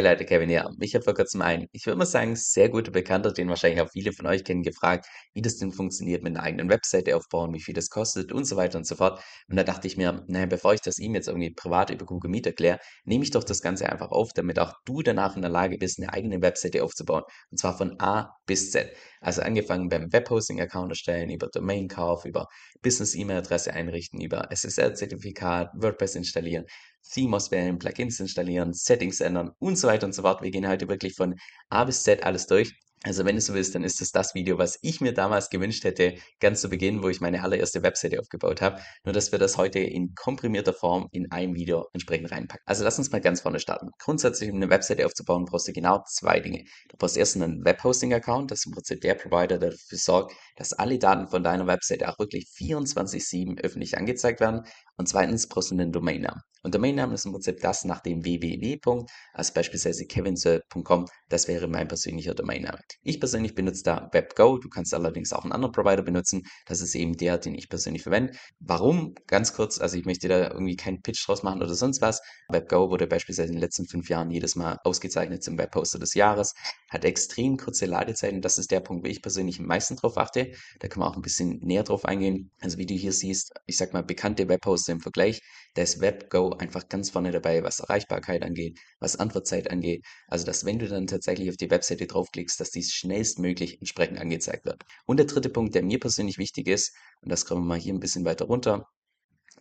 Leute, Kevin hier. Mich hat vor kurzem ein, ich würde mal sagen, sehr guter Bekannter, den wahrscheinlich auch viele von euch kennen, gefragt, wie das denn funktioniert mit einer eigenen Webseite aufbauen, wie viel das kostet und so weiter und so fort. Und da dachte ich mir, naja, bevor ich das ihm jetzt irgendwie privat über Google Meet erkläre, nehme ich doch das Ganze einfach auf, damit auch du danach in der Lage bist, eine eigene Webseite aufzubauen. Und zwar von A bis Z. Also angefangen beim Webhosting-Account erstellen, über Domain-Kauf, über Business-E-Mail-Adresse einrichten, über SSL-Zertifikat, WordPress installieren, Theme auswählen, Plugins installieren, Settings ändern und so weiter und so fort. Wir gehen heute wirklich von A bis Z alles durch. Also wenn du so willst, dann ist es das Video, was ich mir damals gewünscht hätte, ganz zu Beginn, wo ich meine allererste Webseite aufgebaut habe. Nur, dass wir das heute in komprimierter Form in einem Video entsprechend reinpacken. Also lass uns mal ganz vorne starten. Grundsätzlich, um eine Webseite aufzubauen, brauchst du genau zwei Dinge. Du brauchst erst einen Webhosting-Account, das ist im Prinzip der Provider, der dafür sorgt, dass alle Daten von deiner Webseite auch wirklich 24-7 öffentlich angezeigt werden. Und zweitens brauchst du einen Domainnamen. Und Domainnamen ist im Prinzip das nach dem www. also beispielsweise kevinsoe.com, das wäre mein persönlicher Domainname. Ich persönlich benutze da WebGo, du kannst allerdings auch einen anderen Provider benutzen, das ist eben der, den ich persönlich verwende. Warum? Ganz kurz, also ich möchte da irgendwie keinen Pitch draus machen oder sonst was. WebGo wurde beispielsweise in den letzten fünf Jahren jedes Mal ausgezeichnet zum Webposter des Jahres, hat extrem kurze Ladezeiten, das ist der Punkt, wo ich persönlich am meisten drauf achte. Da kann man auch ein bisschen näher drauf eingehen. Also wie du hier siehst, ich sag mal bekannte Webposter im Vergleich, da ist WebGo einfach ganz vorne dabei, was Erreichbarkeit angeht, was Antwortzeit angeht. Also, dass wenn du dann tatsächlich auf die Webseite draufklickst, dass dies schnellstmöglich entsprechend angezeigt wird. Und der dritte Punkt, der mir persönlich wichtig ist, und das kommen wir mal hier ein bisschen weiter runter,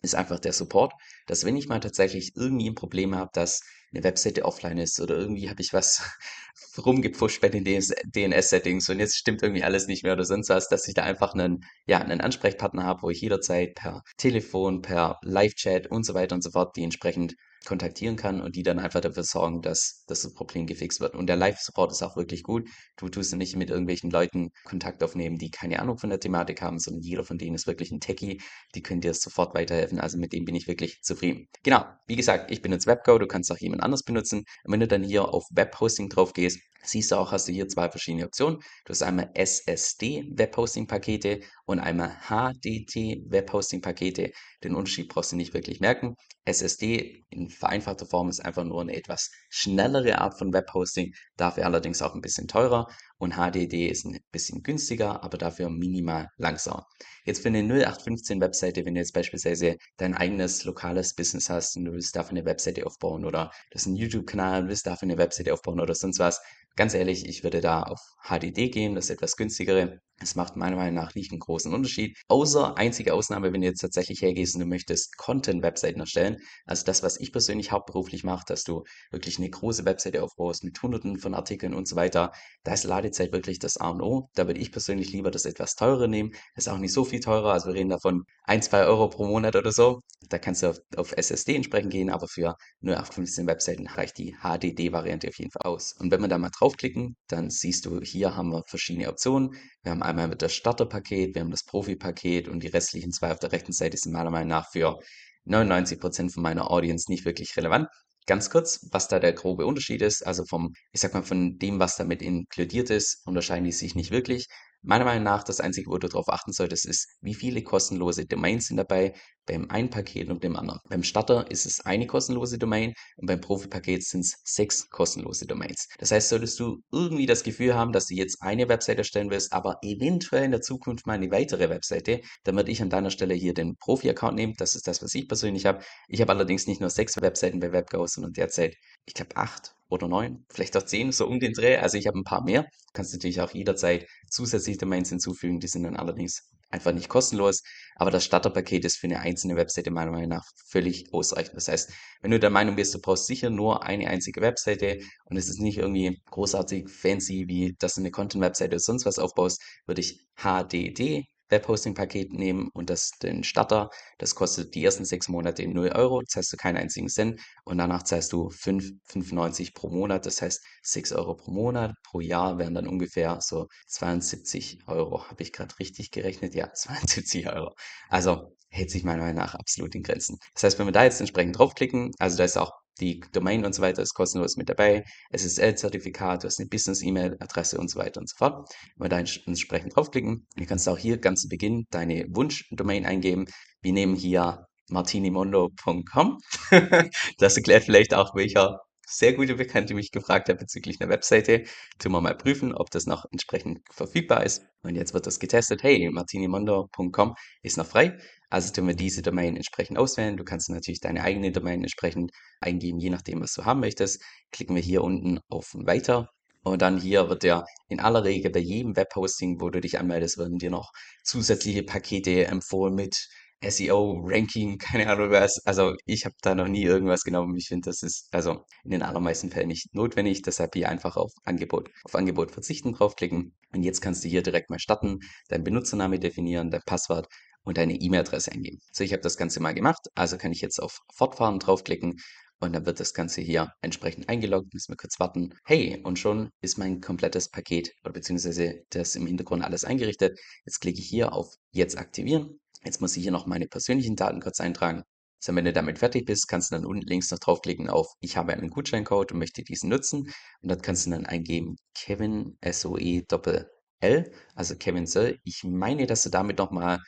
ist einfach der Support, dass wenn ich mal tatsächlich irgendwie ein Problem habe, dass eine Webseite offline ist oder irgendwie habe ich was rumgepfuscht bei den DNS-Settings und jetzt stimmt irgendwie alles nicht mehr oder sonst was, dass ich da einfach einen, ja, einen Ansprechpartner habe, wo ich jederzeit per Telefon, per Live-Chat und so weiter und so fort die entsprechend kontaktieren kann und die dann einfach dafür sorgen, dass, dass das Problem gefixt wird. Und der Live-Support ist auch wirklich gut. Du tust nicht mit irgendwelchen Leuten Kontakt aufnehmen, die keine Ahnung von der Thematik haben, sondern jeder von denen ist wirklich ein Techie. Die können dir sofort weiterhelfen. Also mit dem bin ich wirklich zufrieden. Genau. Wie gesagt, ich benutze WebGo. Du kannst auch jemand anders benutzen. Und wenn du dann hier auf Webhosting drauf gehst, siehst du auch, hast du hier zwei verschiedene Optionen. Du hast einmal SSD Webhosting Pakete und einmal HDT Webhosting Pakete. Den Unterschied brauchst du nicht wirklich merken. SSD in vereinfachter Form ist einfach nur eine etwas schnellere Art von Webhosting, dafür allerdings auch ein bisschen teurer und HDD ist ein bisschen günstiger, aber dafür minimal langsamer. Jetzt für eine 0815 Webseite, wenn du jetzt beispielsweise dein eigenes lokales Business hast und du willst dafür eine Webseite aufbauen oder das ist ein YouTube-Kanal, willst dafür eine Webseite aufbauen oder sonst was, ganz ehrlich, ich würde da auf HDD gehen, das ist etwas günstigere. Es macht meiner Meinung nach nicht einen großen Unterschied. Außer einzige Ausnahme, wenn du jetzt tatsächlich hergehst und du möchtest Content-Webseiten erstellen. Also das, was ich persönlich hauptberuflich mache, dass du wirklich eine große Webseite aufbaust mit hunderten von Artikeln und so weiter. Da ist Ladezeit wirklich das A und O. Da würde ich persönlich lieber das etwas teure nehmen. Ist auch nicht so viel teurer. Also wir reden davon ein, zwei Euro pro Monat oder so. Da kannst du auf, auf SSD entsprechend gehen, aber für nur 815 Webseiten reicht die HDD-Variante auf jeden Fall aus. Und wenn wir da mal draufklicken, dann siehst du, hier haben wir verschiedene Optionen. Wir haben einmal das Starterpaket, wir haben das Profi-Paket und die restlichen zwei auf der rechten Seite sind meiner Meinung nach für 99% von meiner Audience nicht wirklich relevant. Ganz kurz, was da der grobe Unterschied ist, also vom, ich sag mal, von dem, was damit inkludiert ist, unterscheiden die sich nicht wirklich. Meiner Meinung nach, das Einzige, wo du darauf achten solltest, ist, wie viele kostenlose Domains sind dabei beim einen Paket und dem anderen. Beim Starter ist es eine kostenlose Domain und beim Profi-Paket sind es sechs kostenlose Domains. Das heißt, solltest du irgendwie das Gefühl haben, dass du jetzt eine Webseite erstellen willst, aber eventuell in der Zukunft mal eine weitere Webseite, dann würde ich an deiner Stelle hier den Profi-Account nehmen. Das ist das, was ich persönlich habe. Ich habe allerdings nicht nur sechs Webseiten bei WebGo, sondern derzeit, ich glaube, acht oder neun, vielleicht auch zehn, so um den Dreh. Also ich habe ein paar mehr. Du kannst natürlich auch jederzeit zusätzliche Domains hinzufügen. Die sind dann allerdings einfach nicht kostenlos. Aber das Starterpaket ist für eine einzelne Webseite meiner Meinung nach völlig ausreichend. Das heißt, wenn du der Meinung bist, du brauchst sicher nur eine einzige Webseite und es ist nicht irgendwie großartig fancy, wie dass du eine Content-Webseite oder sonst was aufbaust, würde ich HDD Webhosting-Paket nehmen und das den Starter. Das kostet die ersten sechs Monate 0 Euro, zahlst du keinen einzigen Cent und danach zahlst du 5,95 pro Monat, das heißt 6 Euro pro Monat. Pro Jahr wären dann ungefähr so 72 Euro. Habe ich gerade richtig gerechnet? Ja, 72 Euro. Also hält sich meiner Meinung nach absolut in Grenzen. Das heißt, wenn wir da jetzt entsprechend draufklicken, also da ist auch die Domain und so weiter ist kostenlos mit dabei, SSL-Zertifikat, du hast eine Business-E-Mail-Adresse und so weiter und so fort. Wenn wir da entsprechend draufklicken, dann kannst du auch hier ganz zu Beginn deine Wunsch-Domain eingeben. Wir nehmen hier martinimondo.com. das erklärt vielleicht auch, welcher sehr gute Bekannte mich gefragt hat bezüglich einer Webseite. Tun wir mal prüfen, ob das noch entsprechend verfügbar ist. Und jetzt wird das getestet. Hey, martinimondo.com ist noch frei. Also tun wir diese Domain entsprechend auswählen. Du kannst natürlich deine eigene Domain entsprechend eingeben, je nachdem, was du haben möchtest. Klicken wir hier unten auf Weiter. Und dann hier wird dir in aller Regel bei jedem Webhosting, wo du dich anmeldest, werden dir noch zusätzliche Pakete empfohlen mit SEO, Ranking, keine Ahnung was. Also ich habe da noch nie irgendwas genommen. Ich finde, das ist also in den allermeisten Fällen nicht notwendig. Deshalb hier einfach auf Angebot, auf Angebot verzichten draufklicken. Und jetzt kannst du hier direkt mal starten, deinen Benutzername definieren, dein Passwort und deine E-Mail-Adresse eingeben. So, ich habe das Ganze mal gemacht. Also kann ich jetzt auf Fortfahren draufklicken und dann wird das Ganze hier entsprechend eingeloggt. Müssen wir kurz warten. Hey, und schon ist mein komplettes Paket oder beziehungsweise das im Hintergrund alles eingerichtet. Jetzt klicke ich hier auf Jetzt aktivieren Jetzt muss ich hier noch meine persönlichen Daten kurz eintragen. So, wenn du damit fertig bist, kannst du dann unten links noch draufklicken auf Ich habe einen Gutscheincode und möchte diesen nutzen. Und dort kannst du dann eingeben Kevin SOE Doppel L, also Kevin Soll. Ich meine, dass du damit nochmal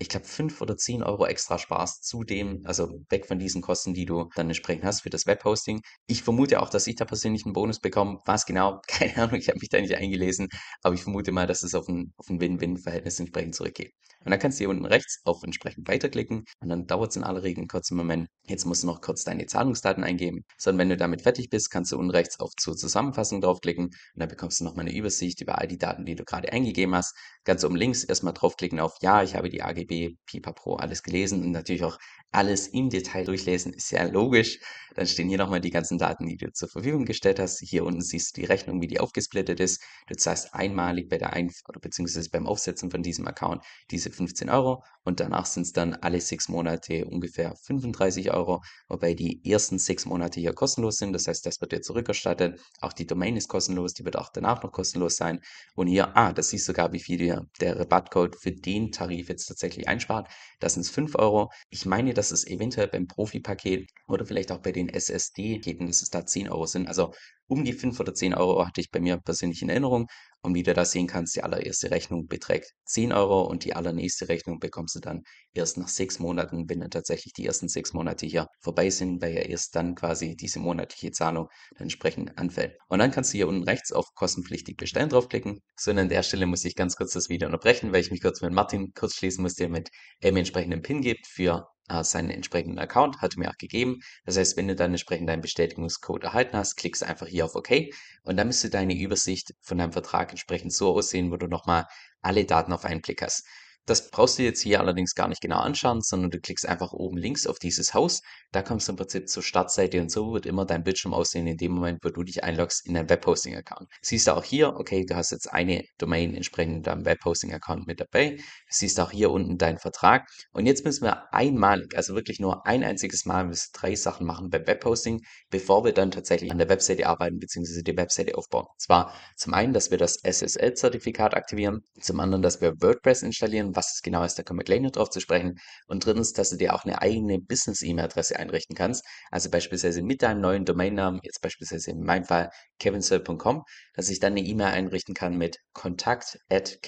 ich glaube, 5 oder 10 Euro extra sparst zu dem, also weg von diesen Kosten, die du dann entsprechend hast für das Webhosting. Ich vermute auch, dass ich da persönlich einen Bonus bekomme. Was genau? Keine Ahnung, ich habe mich da nicht eingelesen, aber ich vermute mal, dass es auf ein, auf ein Win-Win-Verhältnis entsprechend zurückgeht. Und dann kannst du hier unten rechts auf entsprechend weiterklicken und dann dauert es in aller Regel einen kurzen Moment. Jetzt musst du noch kurz deine Zahlungsdaten eingeben. So, und wenn du damit fertig bist, kannst du unten rechts auf zur Zusammenfassung draufklicken und dann bekommst du nochmal eine Übersicht über all die Daten, die du gerade eingegeben hast. Ganz oben links erstmal draufklicken auf Ja, ich habe die AGB Pipapo, alles gelesen und natürlich auch alles im Detail durchlesen, ist ja logisch. Dann stehen hier nochmal die ganzen Daten, die du zur Verfügung gestellt hast. Hier unten siehst du die Rechnung, wie die aufgesplittet ist. Du zahlst einmalig bei der Einf oder beziehungsweise beim Aufsetzen von diesem Account diese 15 Euro und danach sind es dann alle sechs Monate ungefähr 35 Euro, wobei die ersten sechs Monate hier kostenlos sind. Das heißt, das wird dir zurückerstattet. Auch die Domain ist kostenlos, die wird auch danach noch kostenlos sein. Und hier, ah, das siehst sogar, wie viel dir der Rabattcode für den Tarif jetzt tatsächlich einspart. Das sind 5 Euro. Ich meine, dass es eventuell beim Profi-Paket oder vielleicht auch bei den SSD-Paketen, dass es da 10 Euro sind. Also um die 5 oder 10 Euro hatte ich bei mir persönlich in Erinnerung. Und wie du da sehen kannst, die allererste Rechnung beträgt 10 Euro und die allernächste Rechnung bekommst du dann erst nach sechs Monaten, wenn dann tatsächlich die ersten sechs Monate hier vorbei sind, weil ja erst dann quasi diese monatliche Zahlung dann entsprechend anfällt. Und dann kannst du hier unten rechts auf kostenpflichtig bestellen draufklicken. So, und an der Stelle muss ich ganz kurz das Video unterbrechen, weil ich mich kurz mit Martin kurz schließen musste, damit er mir entsprechenden PIN gibt für seinen entsprechenden Account, hat er mir auch gegeben. Das heißt, wenn du dann entsprechend deinen Bestätigungscode erhalten hast, klickst einfach hier auf OK und dann müsste deine Übersicht von deinem Vertrag entsprechend so aussehen, wo du nochmal alle Daten auf einen Blick hast. Das brauchst du jetzt hier allerdings gar nicht genau anschauen, sondern du klickst einfach oben links auf dieses Haus. Da kommst du im Prinzip zur Startseite und so wird immer dein Bildschirm aussehen in dem Moment, wo du dich einloggst in dein Webhosting-Account. Siehst du auch hier, okay, du hast jetzt eine Domain entsprechend in deinem Webhosting-Account mit dabei. Siehst auch hier unten deinen Vertrag. Und jetzt müssen wir einmalig, also wirklich nur ein einziges Mal, müssen drei Sachen machen beim Webhosting, bevor wir dann tatsächlich an der Webseite arbeiten bzw. die Webseite aufbauen. Zwar zum einen, dass wir das SSL-Zertifikat aktivieren, zum anderen, dass wir WordPress installieren, was es genau ist, da kommen wir gleich noch drauf zu sprechen. Und drittens, dass du dir auch eine eigene Business-E-Mail-Adresse einrichten kannst. Also beispielsweise mit deinem neuen Domainnamen, jetzt beispielsweise in meinem Fall kevinsoe.com, dass ich dann eine E-Mail einrichten kann mit kontakt at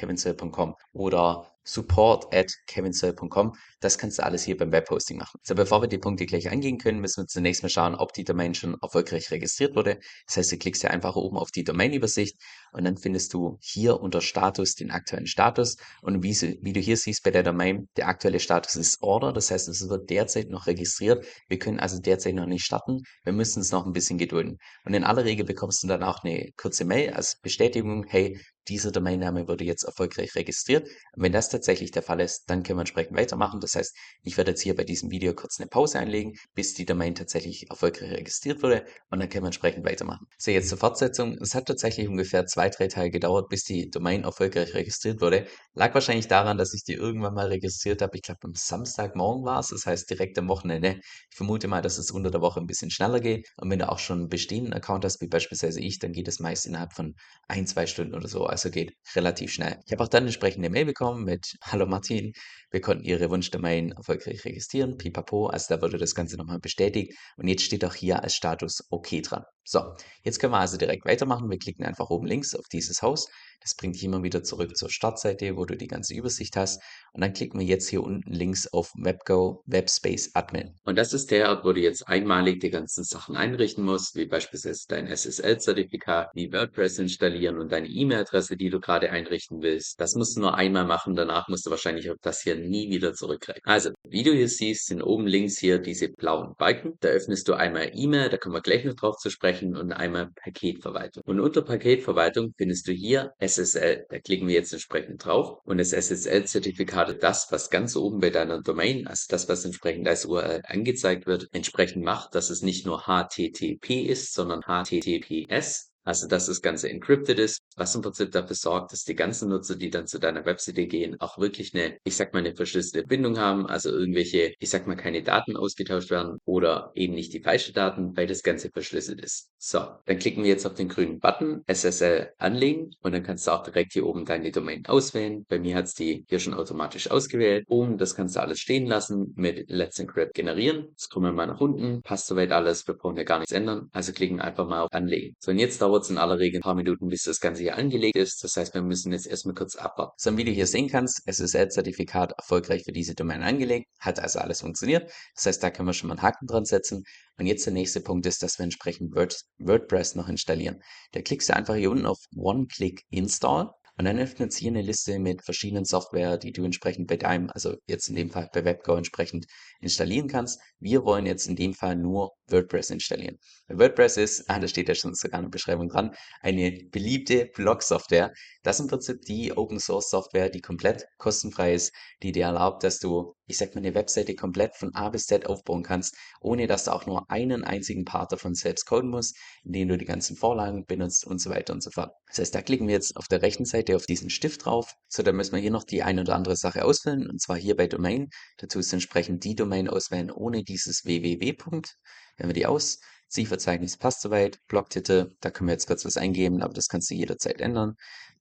oder support at kevinsoe.com. Das kannst du alles hier beim Webhosting machen. So, bevor wir die Punkte gleich angehen können, müssen wir zunächst mal schauen, ob die Domain schon erfolgreich registriert wurde. Das heißt, du klickst hier einfach oben auf die Domain-Übersicht und dann findest du hier unter Status den aktuellen Status. Und wie, wie du hier siehst bei der Domain, der aktuelle Status ist Order. Das heißt, es wird derzeit noch registriert. Wir können also derzeit noch nicht starten. Wir müssen es noch ein bisschen gedulden. Und in aller Regel bekommst du dann auch eine kurze Mail als Bestätigung, hey, dieser Domainname wurde jetzt erfolgreich registriert. Wenn das tatsächlich der Fall ist, dann können wir entsprechend weitermachen. Das heißt, ich werde jetzt hier bei diesem Video kurz eine Pause einlegen, bis die Domain tatsächlich erfolgreich registriert wurde und dann können wir entsprechend weitermachen. So, jetzt zur Fortsetzung. Es hat tatsächlich ungefähr zwei, drei Tage gedauert, bis die Domain erfolgreich registriert wurde. Lag wahrscheinlich daran, dass ich die irgendwann mal registriert habe. Ich glaube, am Samstagmorgen war es, das heißt direkt am Wochenende. Ich vermute mal, dass es unter der Woche ein bisschen schneller geht. Und wenn du auch schon einen bestehenden Account hast, wie beispielsweise ich, dann geht es meist innerhalb von ein, zwei Stunden oder so. Also geht relativ schnell. Ich habe auch dann entsprechende Mail bekommen mit Hallo Martin, wir konnten Ihre Wunschdomain erfolgreich registrieren, pipapo, also da wurde das Ganze nochmal bestätigt und jetzt steht auch hier als Status OK dran. So, jetzt können wir also direkt weitermachen. Wir klicken einfach oben links auf dieses Haus. Das bringt dich immer wieder zurück zur Startseite, wo du die ganze Übersicht hast. Und dann klicken wir jetzt hier unten links auf WebGo Webspace Admin. Und das ist der Ort, wo du jetzt einmalig die ganzen Sachen einrichten musst, wie beispielsweise dein SSL-Zertifikat, wie WordPress installieren und deine E-Mail-Adresse, die du gerade einrichten willst. Das musst du nur einmal machen. Danach musst du wahrscheinlich auf das hier nie wieder zurückgreifen. Also, wie du hier siehst, sind oben links hier diese blauen Balken. Da öffnest du einmal E-Mail, da kommen wir gleich noch drauf zu sprechen, und einmal Paketverwaltung. Und unter Paketverwaltung findest du hier SSL. Da klicken wir jetzt entsprechend drauf. Und das SSL-Zertifikat, das, was ganz oben bei deiner Domain, also das, was entsprechend als URL angezeigt wird, entsprechend macht, dass es nicht nur HTTP ist, sondern HTTPS. Also, dass das Ganze encrypted ist, was im Prinzip dafür sorgt, dass die ganzen Nutzer, die dann zu deiner Webseite gehen, auch wirklich eine, ich sag mal, eine verschlüsselte Bindung haben, also irgendwelche, ich sag mal, keine Daten ausgetauscht werden oder eben nicht die falschen Daten, weil das Ganze verschlüsselt ist. So, dann klicken wir jetzt auf den grünen Button SSL anlegen und dann kannst du auch direkt hier oben deine Domain auswählen. Bei mir hat es die hier schon automatisch ausgewählt. Oben, das kannst du alles stehen lassen mit Let's Encrypt generieren. Kommen wir mal nach unten. Passt soweit alles. Wir brauchen ja gar nichts ändern. Also klicken einfach mal auf Anlegen. So, und jetzt dauert es in aller Regel ein paar Minuten, bis das Ganze hier angelegt ist. Das heißt, wir müssen jetzt erstmal kurz abwarten. So, wie du hier sehen kannst, SSL-Zertifikat erfolgreich für diese Domain angelegt. Hat also alles funktioniert. Das heißt, da können wir schon mal einen Haken dran setzen. Und jetzt der nächste Punkt ist, dass wir entsprechend Word, WordPress noch installieren. Da klickst du einfach hier unten auf One-Click Install und dann öffnet sich hier eine Liste mit verschiedenen Software, die du entsprechend bei deinem, also jetzt in dem Fall bei WebGo entsprechend installieren kannst. Wir wollen jetzt in dem Fall nur WordPress installieren. WordPress ist, ah, da steht ja schon sogar eine Beschreibung dran, eine beliebte Blog-Software. Das ist im Prinzip die Open Source Software, die komplett kostenfrei ist, die dir erlaubt, dass du, ich sag mal, eine Webseite komplett von A bis Z aufbauen kannst, ohne dass du auch nur einen einzigen Part davon selbst coden musst, in dem du die ganzen Vorlagen benutzt und so weiter und so fort. Das heißt, da klicken wir jetzt auf der rechten Seite auf diesen Stift drauf. So, dann müssen wir hier noch die eine oder andere Sache ausfüllen, und zwar hier bei Domain. Dazu ist entsprechend die Domain auswählen ohne dieses www. Wenn wir die aus, Zielverzeichnis passt soweit, Blogtitel, da können wir jetzt kurz was eingeben, aber das kannst du jederzeit ändern.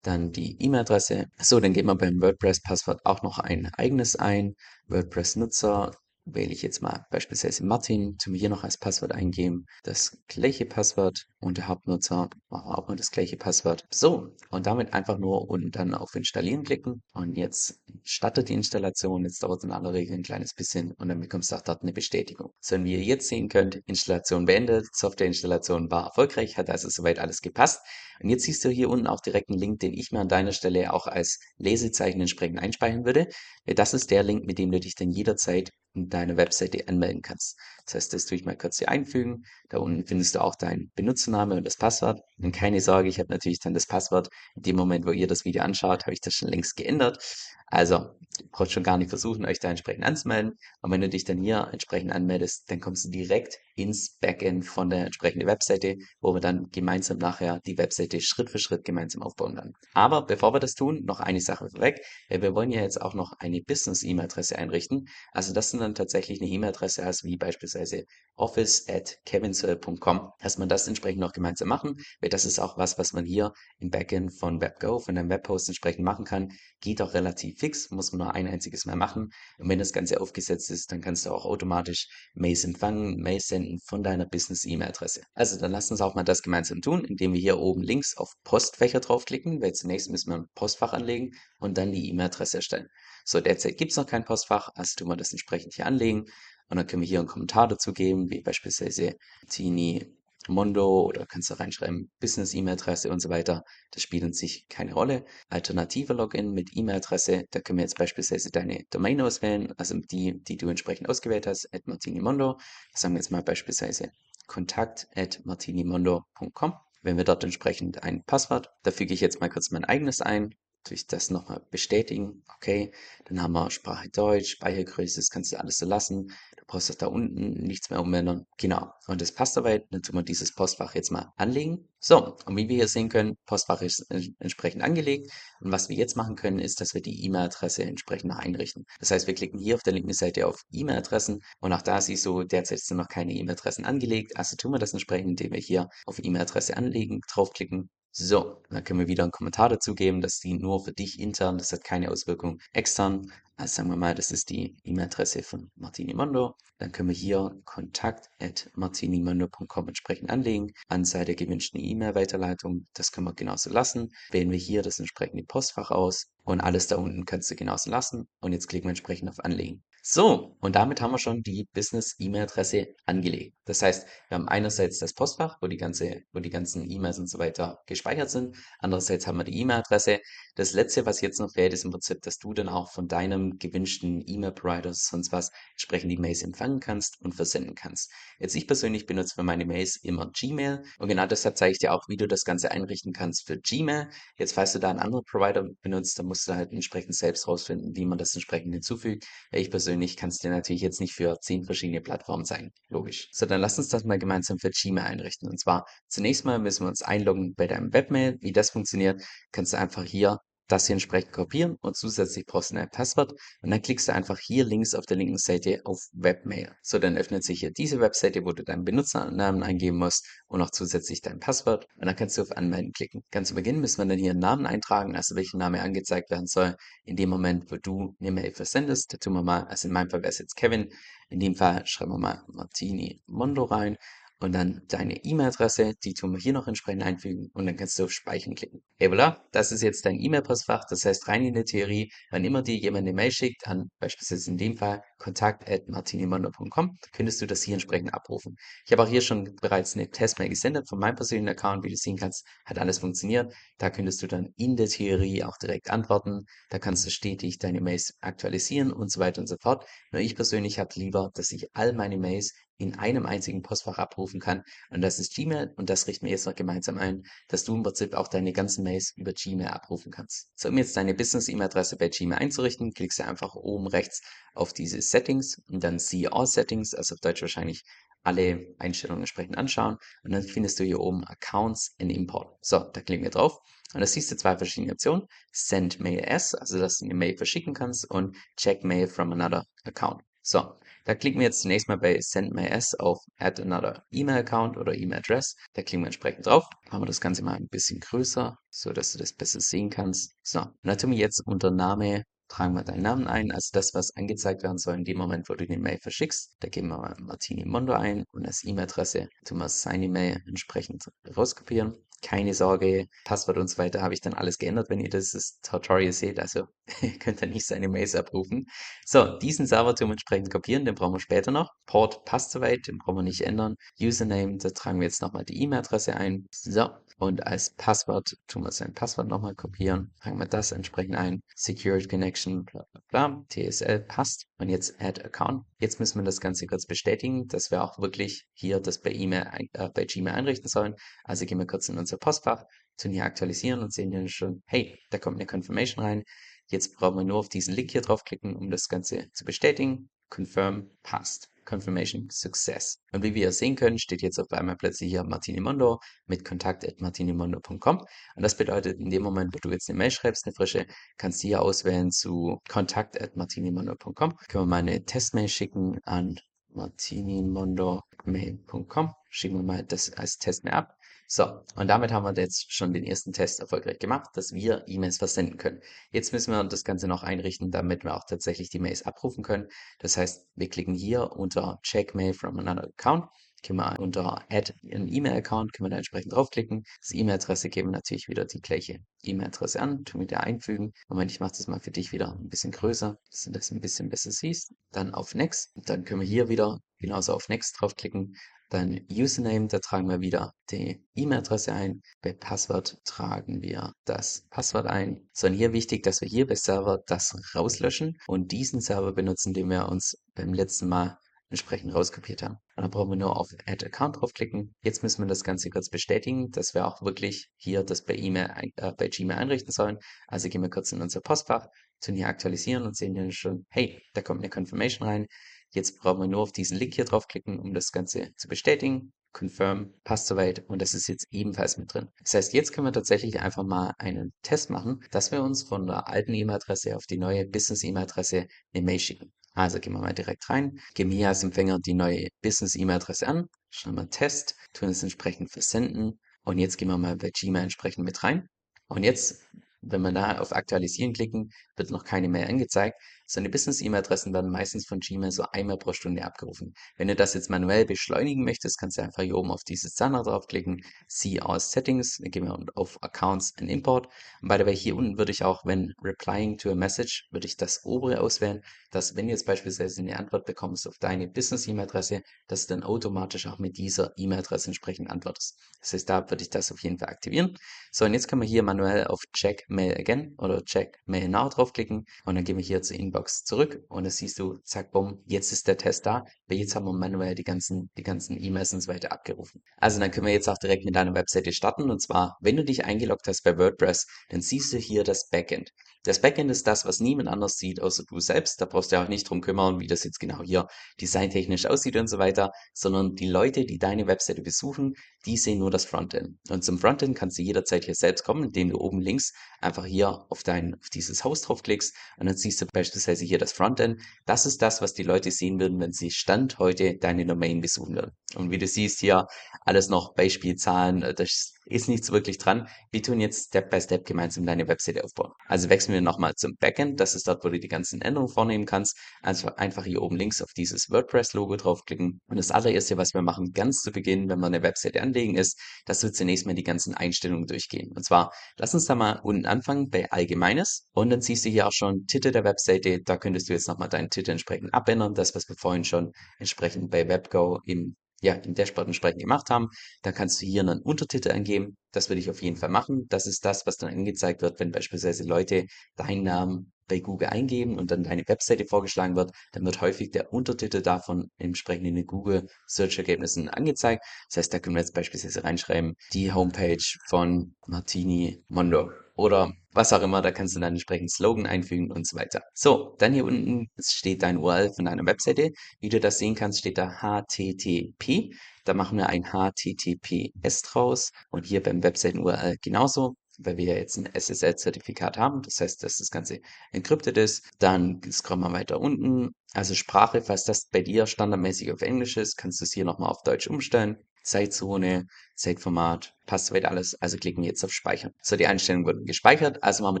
Dann die E-Mail-Adresse. So, dann geben wir beim WordPress-Passwort auch noch ein eigenes ein. WordPress-Nutzer, wähle ich jetzt mal beispielsweise Martin, zum hier noch als Passwort eingeben, das gleiche Passwort und der Hauptnutzer machen wir auch mal das gleiche Passwort. So, und damit einfach nur unten dann auf Installieren klicken und jetzt startet die Installation. Jetzt dauert es in aller Regel ein kleines bisschen und dann bekommst du auch dort eine Bestätigung. So, und wie ihr jetzt sehen könnt, Installation beendet, Softwareinstallation war erfolgreich, hat also soweit alles gepasst. Und jetzt siehst du hier unten auch direkt einen Link, den ich mir an deiner Stelle auch als Lesezeichen entsprechend einspeichern würde. Das ist der Link, mit dem du dich dann jederzeit in deine Webseite anmelden kannst. Das heißt, das tue ich mal kurz hier einfügen. Da unten findest du auch deinen Benutzername und das Passwort. Und keine Sorge, ich habe natürlich dann das Passwort. In dem Moment, wo ihr das Video anschaut, habe ich das schon längst geändert. Also, braucht schon gar nicht versuchen, euch da entsprechend anzumelden. Und wenn du dich dann hier entsprechend anmeldest, dann kommst du direkt ins Backend von der entsprechenden Webseite, wo wir dann gemeinsam nachher die Webseite Schritt für Schritt gemeinsam aufbauen werden. Aber bevor wir das tun, noch eine Sache vorweg. Wir wollen ja jetzt auch noch eine Business-E-Mail-Adresse einrichten. Also das sind dann tatsächlich eine E-Mail-Adresse als wie beispielsweise office at kevinsoe.com, dass man das entsprechend noch gemeinsam machen, weil das ist auch was, was man hier im Backend von WebGo, von einem Webhost entsprechend machen kann. Geht auch relativ fix, muss man nur ein einziges Mal machen. Und wenn das Ganze aufgesetzt ist, dann kannst du auch automatisch Mails empfangen, Mails senden von deiner Business-E-Mail-Adresse. Also dann lass uns auch mal das gemeinsam tun, indem wir hier oben links auf Postfächer draufklicken, weil zunächst müssen wir ein Postfach anlegen und dann die E-Mail-Adresse erstellen. So, derzeit gibt es noch kein Postfach, also tun wir das entsprechend hier anlegen und dann können wir hier einen Kommentar dazu geben, wie beispielsweise Tini Mondo oder kannst du reinschreiben Business-E-Mail-Adresse und so weiter. Das spielt an sich keine Rolle. Alternative Login mit E-Mail-Adresse, da können wir jetzt beispielsweise deine Domain auswählen, also die, die du entsprechend ausgewählt hast, at martinimondo. Sagen wir jetzt mal beispielsweise kontakt at martinimondo.com. Wenn wir dort entsprechend ein Passwort, da füge ich jetzt mal kurz mein eigenes ein, durch das nochmal bestätigen. Okay, dann haben wir Sprache Deutsch, Speichergröße, das kannst du alles so lassen brauchst du da unten nichts mehr umändern. Genau. Und das passt soweit. Dann tun wir dieses Postfach jetzt mal anlegen. So, und wie wir hier sehen können, Postfach ist entsprechend angelegt. Und was wir jetzt machen können, ist, dass wir die E-Mail-Adresse entsprechend einrichten. Das heißt, wir klicken hier auf der linken Seite auf E-Mail-Adressen und auch da siehst du, derzeit sind noch keine E-Mail-Adressen angelegt. Also tun wir das entsprechend, indem wir hier auf E-Mail-Adresse anlegen, draufklicken So, dann können wir wieder einen Kommentar dazu geben, dass die nur für dich intern, das hat keine Auswirkung extern. Also sagen wir mal, das ist die E-Mail-Adresse von Martini Mondo. Dann können wir hier kontakt at martinimondo.com entsprechend anlegen. Anzahl der gewünschten E-Mail-Weiterleitung, das können wir genauso lassen. Wählen wir hier das entsprechende Postfach aus und alles da unten kannst du genauso lassen. Und jetzt klicken wir entsprechend auf Anlegen. So, und damit haben wir schon die Business-E-Mail-Adresse angelegt. Das heißt, wir haben einerseits das Postfach, wo die, ganze, wo die ganzen E-Mails und so weiter gespeichert sind. Andererseits haben wir die E-Mail-Adresse. Das letzte, was jetzt noch fehlt, ist im Prinzip, dass du dann auch von deinem gewünschten E-Mail-Provider sonst was entsprechend die Mails empfangen kannst und versenden kannst. Jetzt ich persönlich benutze für meine Mails immer Gmail und genau deshalb zeige ich dir auch, wie du das Ganze einrichten kannst für Gmail. Jetzt, falls du da einen anderen Provider benutzt, dann musst du halt entsprechend selbst rausfinden, wie man das entsprechend hinzufügt. Ich persönlich persönlich kann es dir natürlich jetzt nicht für zehn verschiedene Plattformen zeigen. Logisch. So, dann lass uns das mal gemeinsam für Gmail einrichten. Und zwar zunächst mal müssen wir uns einloggen bei deinem Webmail. Wie das funktioniert, kannst du einfach hier das hier entsprechend kopieren und zusätzlich brauchst du ein Passwort und dann klickst du einfach hier links auf der linken Seite auf Webmail. So, dann öffnet sich hier diese Webseite, wo du deinen Benutzernamen eingeben musst und auch zusätzlich dein Passwort und dann kannst du auf Anmelden klicken. Ganz zu Beginn müssen wir dann hier einen Namen eintragen, also welcher Name angezeigt werden soll. In dem Moment, wo du eine Mail versendest, da tun wir mal, also in meinem Fall wäre es jetzt Kevin, in dem Fall schreiben wir mal Martini Mondo rein und dann deine E-Mail-Adresse, die tun wir hier noch entsprechend einfügen und dann kannst du auf Speichern klicken. Hey, voilà, das ist jetzt dein E-Mail-Postfach, das heißt rein in der Theorie, wann immer dir jemand eine Mail schickt an beispielsweise in dem Fall kontakt.martinimondo.com, könntest du das hier entsprechend abrufen. Ich habe auch hier schon bereits eine Testmail gesendet von meinem persönlichen Account, wie du sehen kannst, hat alles funktioniert. Da könntest du dann in der Theorie auch direkt antworten, da kannst du stetig deine Mails aktualisieren und so weiter und so fort. Nur ich persönlich habe lieber, dass ich all meine Mails in einem einzigen Postfach abrufen kann. Und das ist Gmail und das richten wir jetzt noch gemeinsam ein, dass du im Prinzip auch deine ganzen Mails über Gmail abrufen kannst. So, um jetzt deine Business-E-Mail-Adresse bei Gmail einzurichten, klickst du einfach oben rechts auf diese Settings und dann See All Settings, also auf Deutsch wahrscheinlich alle Einstellungen entsprechend anschauen und dann findest du hier oben Accounts and Import. So, da klicken wir drauf und da siehst du zwei verschiedene Optionen. Send Mail as, also dass du eine Mail verschicken kannst und Check Mail from another account. So, da klicken wir jetzt zunächst mal bei Send My S auf Add Another E-Mail Account oder E-Mail Address. Da klicken wir entsprechend drauf. Machen wir das Ganze mal ein bisschen größer, so dass du das besser sehen kannst. So, und dann tun wir jetzt unter Name tragen wir deinen Namen ein, also das, was angezeigt werden soll in dem Moment, wo du die Mail verschickst. Da geben wir Martini Mondo ein und als E-Mail-Adresse tun wir seine Mail entsprechend rauskopieren keine Sorge, Passwort und so weiter habe ich dann alles geändert, wenn ihr das Tutorial seht. Also ihr könnt dann nicht seine Mails abrufen. So, diesen Server tun entsprechend kopieren, den brauchen wir später noch. Port passt soweit, den brauchen wir nicht ändern. Username, da tragen wir jetzt nochmal die E-Mail-Adresse ein. So, und als Passwort tun wir sein Passwort nochmal kopieren, tragen wir das entsprechend ein. Secured Connection, bla bla bla, TSL passt. Und jetzt Add Account. Jetzt müssen wir das Ganze kurz bestätigen, dass wir auch wirklich hier das bei E-Mail, äh, bei Gmail einrichten sollen. Also gehen wir kurz in unser Postfach, tun hier aktualisieren und sehen dann schon, hey, da kommt eine Confirmation rein. Jetzt brauchen wir nur auf diesen Link hier draufklicken, um das Ganze zu bestätigen. Confirm passt. Confirmation Success. Und wie wir sehen können, steht jetzt auf einmal plötzlich hier Martini Mondo mit kontakt.martinimondo.com. Und das bedeutet, in dem Moment, wo du jetzt eine Mail schreibst, eine frische, kannst du hier auswählen zu kontakt.martinimondo.com. Können wir mal eine Testmail schicken an martinimondo.mail.com. Schicken wir mal das als Testmail ab. So, und damit haben wir jetzt schon den ersten Test erfolgreich gemacht, dass wir E-Mails versenden können. Jetzt müssen wir das Ganze noch einrichten, damit wir auch tatsächlich die Mails abrufen können. Das heißt, wir klicken hier unter Check Mail from another account können wir unter Add einen E-Mail-Account, können wir da entsprechend draufklicken. Das E-Mail-Adresse geben wir natürlich wieder die gleiche E-Mail-Adresse an, tun wir da einfügen. Moment, ich mache das mal für dich wieder ein bisschen größer, dass du das ein bisschen besser siehst. Dann auf Next. Dann können wir hier wieder genauso auf Next draufklicken. Dann Username, da tragen wir wieder die E-Mail-Adresse ein. Bei Passwort tragen wir das Passwort ein. So, und hier wichtig, dass wir hier bei Server das rauslöschen und diesen Server benutzen, den wir uns beim letzten Mal entsprechend rauskopiert haben. Und dann brauchen wir nur auf Add Account draufklicken. Jetzt müssen wir das Ganze kurz bestätigen, dass wir auch wirklich hier das bei, E-Mail, äh, bei Gmail einrichten sollen. Also gehen wir kurz in unser Postfach, tun hier aktualisieren und sehen dann schon, hey, da kommt eine Confirmation rein. Jetzt brauchen wir nur auf diesen Link hier draufklicken, um das Ganze zu bestätigen. Confirm, passt soweit und das ist jetzt ebenfalls mit drin. Das heißt, jetzt können wir tatsächlich einfach mal einen Test machen, dass wir uns von der alten E-Mail-Adresse auf die neue Business-E-Mail-Adresse eine Mail schicken. Also gehen wir mal direkt rein, geben hier als Empfänger die neue Business-E-Mail-Adresse an, schauen wir Test, tun es entsprechend versenden Und jetzt gehen wir mal bei Gmail entsprechend mit rein. Und jetzt, wenn wir da auf Aktualisieren klicken, wird noch keine Mail angezeigt. Seine Business-E-Mail-Adressen werden meistens von Gmail so einmal pro Stunde abgerufen. Wenn du das jetzt manuell beschleunigen möchtest, kannst du einfach hier oben auf dieses Zahnrad draufklicken, See aus Settings, dann gehen wir auf Accounts and Import. Und by the way, hier unten würde ich auch, wenn replying to a message, würde ich das obere auswählen, dass wenn du jetzt beispielsweise eine Antwort bekommst auf deine Business-E-Mail-Adresse, dass du dann automatisch auch mit dieser E-Mail-Adresse entsprechend antwortest. Das heißt, da würde ich das auf jeden Fall aktivieren. So, und jetzt können wir hier manuell auf Check Mail Again oder Check Mail Now draufklicken und dann gehen wir hier zur Inbox zurück und dann siehst du, zack, bumm, jetzt ist der Test da, weil jetzt haben wir manuell die ganzen, die ganzen E-Mails und so weiter abgerufen. Also dann können wir jetzt auch direkt mit deiner Webseite starten und zwar, wenn du dich eingeloggt hast bei WordPress, dann siehst du hier das Backend. Das Backend ist das, was niemand anders sieht, außer du selbst. Da brauchst du ja auch nicht drum kümmern, wie das jetzt genau hier designtechnisch aussieht und so weiter, sondern die Leute, die deine Webseite besuchen, die sehen nur das Frontend. Und zum Frontend kannst du jederzeit hier selbst kommen, indem du oben links einfach hier auf dein, auf dieses Haus draufklickst und dann siehst du beispielsweise hier das Frontend. Das ist das, was die Leute sehen würden, wenn sie Stand heute deine Domain besuchen würden. Und wie du siehst hier alles noch Beispielzahlen, das ist nichts wirklich dran. Wir tun jetzt Step by Step gemeinsam deine Webseite aufbauen. Also wechseln wir nochmal zum Backend. Das ist dort, wo du die ganzen Änderungen vornehmen kannst. Also einfach hier oben links auf dieses WordPress-Logo draufklicken. Und das allererste, was wir machen, ganz zu Beginn, wenn wir eine Webseite anlegen, ist, dass wir zunächst mal die ganzen Einstellungen durchgehen. Und zwar, lass uns da mal unten anfangen bei Allgemeines. Und dann siehst du hier auch schon Titel der Webseite. Da könntest du jetzt nochmal deinen Titel entsprechend abändern. Das, was wir vorhin schon entsprechend bei WebGo im ja, im Dashboard entsprechend gemacht haben. Dann kannst du hier einen Untertitel angeben. Das würde ich auf jeden Fall machen. Das ist das, was dann angezeigt wird, wenn beispielsweise Leute deinen Namen bei Google eingeben und dann deine Webseite vorgeschlagen wird, dann wird häufig der Untertitel davon entsprechend in den Google Search Ergebnissen angezeigt. Das heißt, da können wir jetzt beispielsweise reinschreiben, die Homepage von Martini Mondo oder was auch immer, da kannst du dann entsprechend Slogan einfügen und so weiter. So, dann hier unten steht dein URL von deiner Webseite. Wie du das sehen kannst, steht da HTTP. Da machen wir ein HTTPS draus und hier beim Webseiten-URL genauso weil wir ja jetzt ein SSL-Zertifikat haben, das heißt, dass das Ganze encrypted ist. Dann scrollen wir weiter unten. Also Sprache, falls das bei dir standardmäßig auf Englisch ist, kannst du es hier nochmal auf Deutsch umstellen. Zeitzone, Zeitformat, passt soweit alles. Also klicken wir jetzt auf Speichern. So, die Einstellungen wurden gespeichert, also machen wir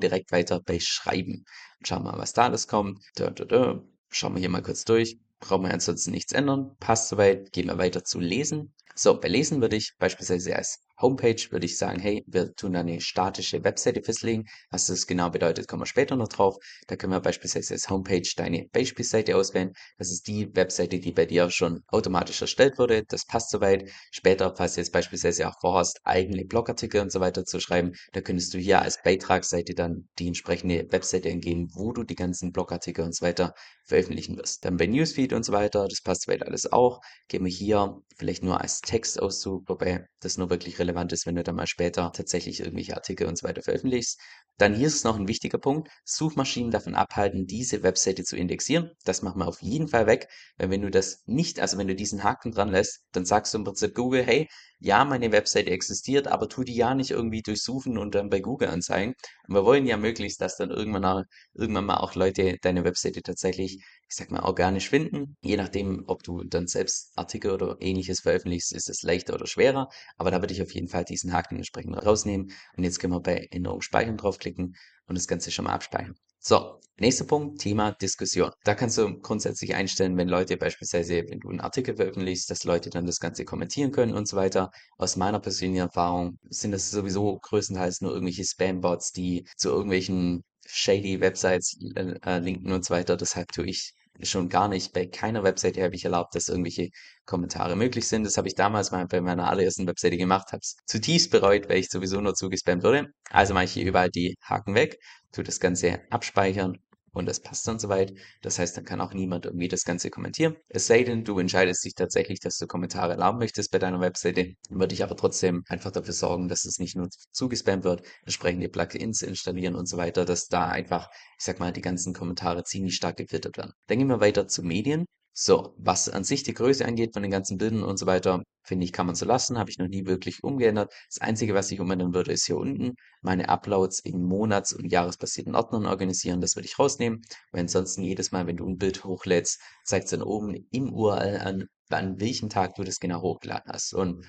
direkt weiter bei Schreiben. schauen wir mal, was da alles kommt. Da, da, da. Schauen wir hier mal kurz durch. Brauchen wir ansonsten nichts ändern. Passt soweit. Gehen wir weiter zu Lesen. So, bei Lesen würde ich beispielsweise als Homepage würde ich sagen, hey, wir tun eine statische Webseite festlegen. Was das genau bedeutet, kommen wir später noch drauf. Da können wir beispielsweise als Homepage deine Beispielseite auswählen. Das ist die Webseite, die bei dir schon automatisch erstellt wurde. Das passt soweit. Später, falls du jetzt beispielsweise auch vorhast, eigene Blogartikel und so weiter zu schreiben, da könntest du hier als Beitragsseite dann die entsprechende Webseite eingeben, wo du die ganzen Blogartikel und so weiter veröffentlichen wirst. Dann bei Newsfeed und so weiter, das passt soweit alles auch. Gehen wir hier vielleicht nur als Textauszug, wobei das nur wirklich relevant ist, wenn du dann mal später tatsächlich irgendwelche Artikel und so weiter veröffentlichst. Dann hier ist noch ein wichtiger Punkt. Suchmaschinen davon abhalten, diese Webseite zu indexieren. Das machen wir auf jeden Fall weg, weil wenn du das nicht, also wenn du diesen Haken dran lässt, dann sagst du im Prinzip Google, hey, ja, meine Webseite existiert, aber tu die ja nicht irgendwie durchsuchen und dann bei Google anzeigen. Und wir wollen ja möglichst, dass dann irgendwann, auch, irgendwann mal auch Leute deine Webseite tatsächlich, ich sag mal, organisch finden. Je nachdem, ob du dann selbst Artikel oder ähnliches veröffentlichst, ist es leichter oder schwerer. Aber da würde ich auf jeden Fall diesen Haken entsprechend rausnehmen. Und jetzt können wir bei Änderung speichern draufklicken und das Ganze schon mal abspeichern. So, nächster Punkt, Thema Diskussion. Da kannst du grundsätzlich einstellen, wenn Leute beispielsweise, wenn du einen Artikel veröffentlichst, dass Leute dann das Ganze kommentieren können und so weiter. Aus meiner persönlichen Erfahrung sind das sowieso größtenteils nur irgendwelche Spam-Bots, die zu irgendwelchen shady Websites äh, linken und so weiter. Deshalb tue ich schon gar nicht. Bei keiner Webseite habe ich erlaubt, dass irgendwelche Kommentare möglich sind. Das habe ich damals mal bei meiner allerersten Webseite gemacht, habe es zutiefst bereut, weil ich sowieso nur zugespammt wurde. Also mache ich hier überall die Haken weg, tue das Ganze abspeichern und das passt dann soweit. Das heißt, dann kann auch niemand irgendwie das Ganze kommentieren. Es sei denn, du entscheidest dich tatsächlich, dass du Kommentare erlauben möchtest bei deiner Webseite, dann würde ich aber trotzdem einfach dafür sorgen, dass es nicht nur zugespammt wird, entsprechende Plugins installieren und so weiter, dass da einfach, ich sag mal, die ganzen Kommentare ziemlich stark gefiltert werden. Dann gehen wir weiter zu Medien. So, was an sich die Größe angeht von den ganzen Bildern und so weiter, finde ich, kann man so lassen, habe ich noch nie wirklich umgeändert. Das Einzige, was ich umändern würde, ist hier unten meine Uploads in Monats- und Jahresbasierten Ordnern organisieren. Das würde ich rausnehmen, weil ansonsten jedes Mal, wenn du ein Bild hochlädst, zeigt es dann oben im URL an, an welchem Tag du das genau hochgeladen hast. Und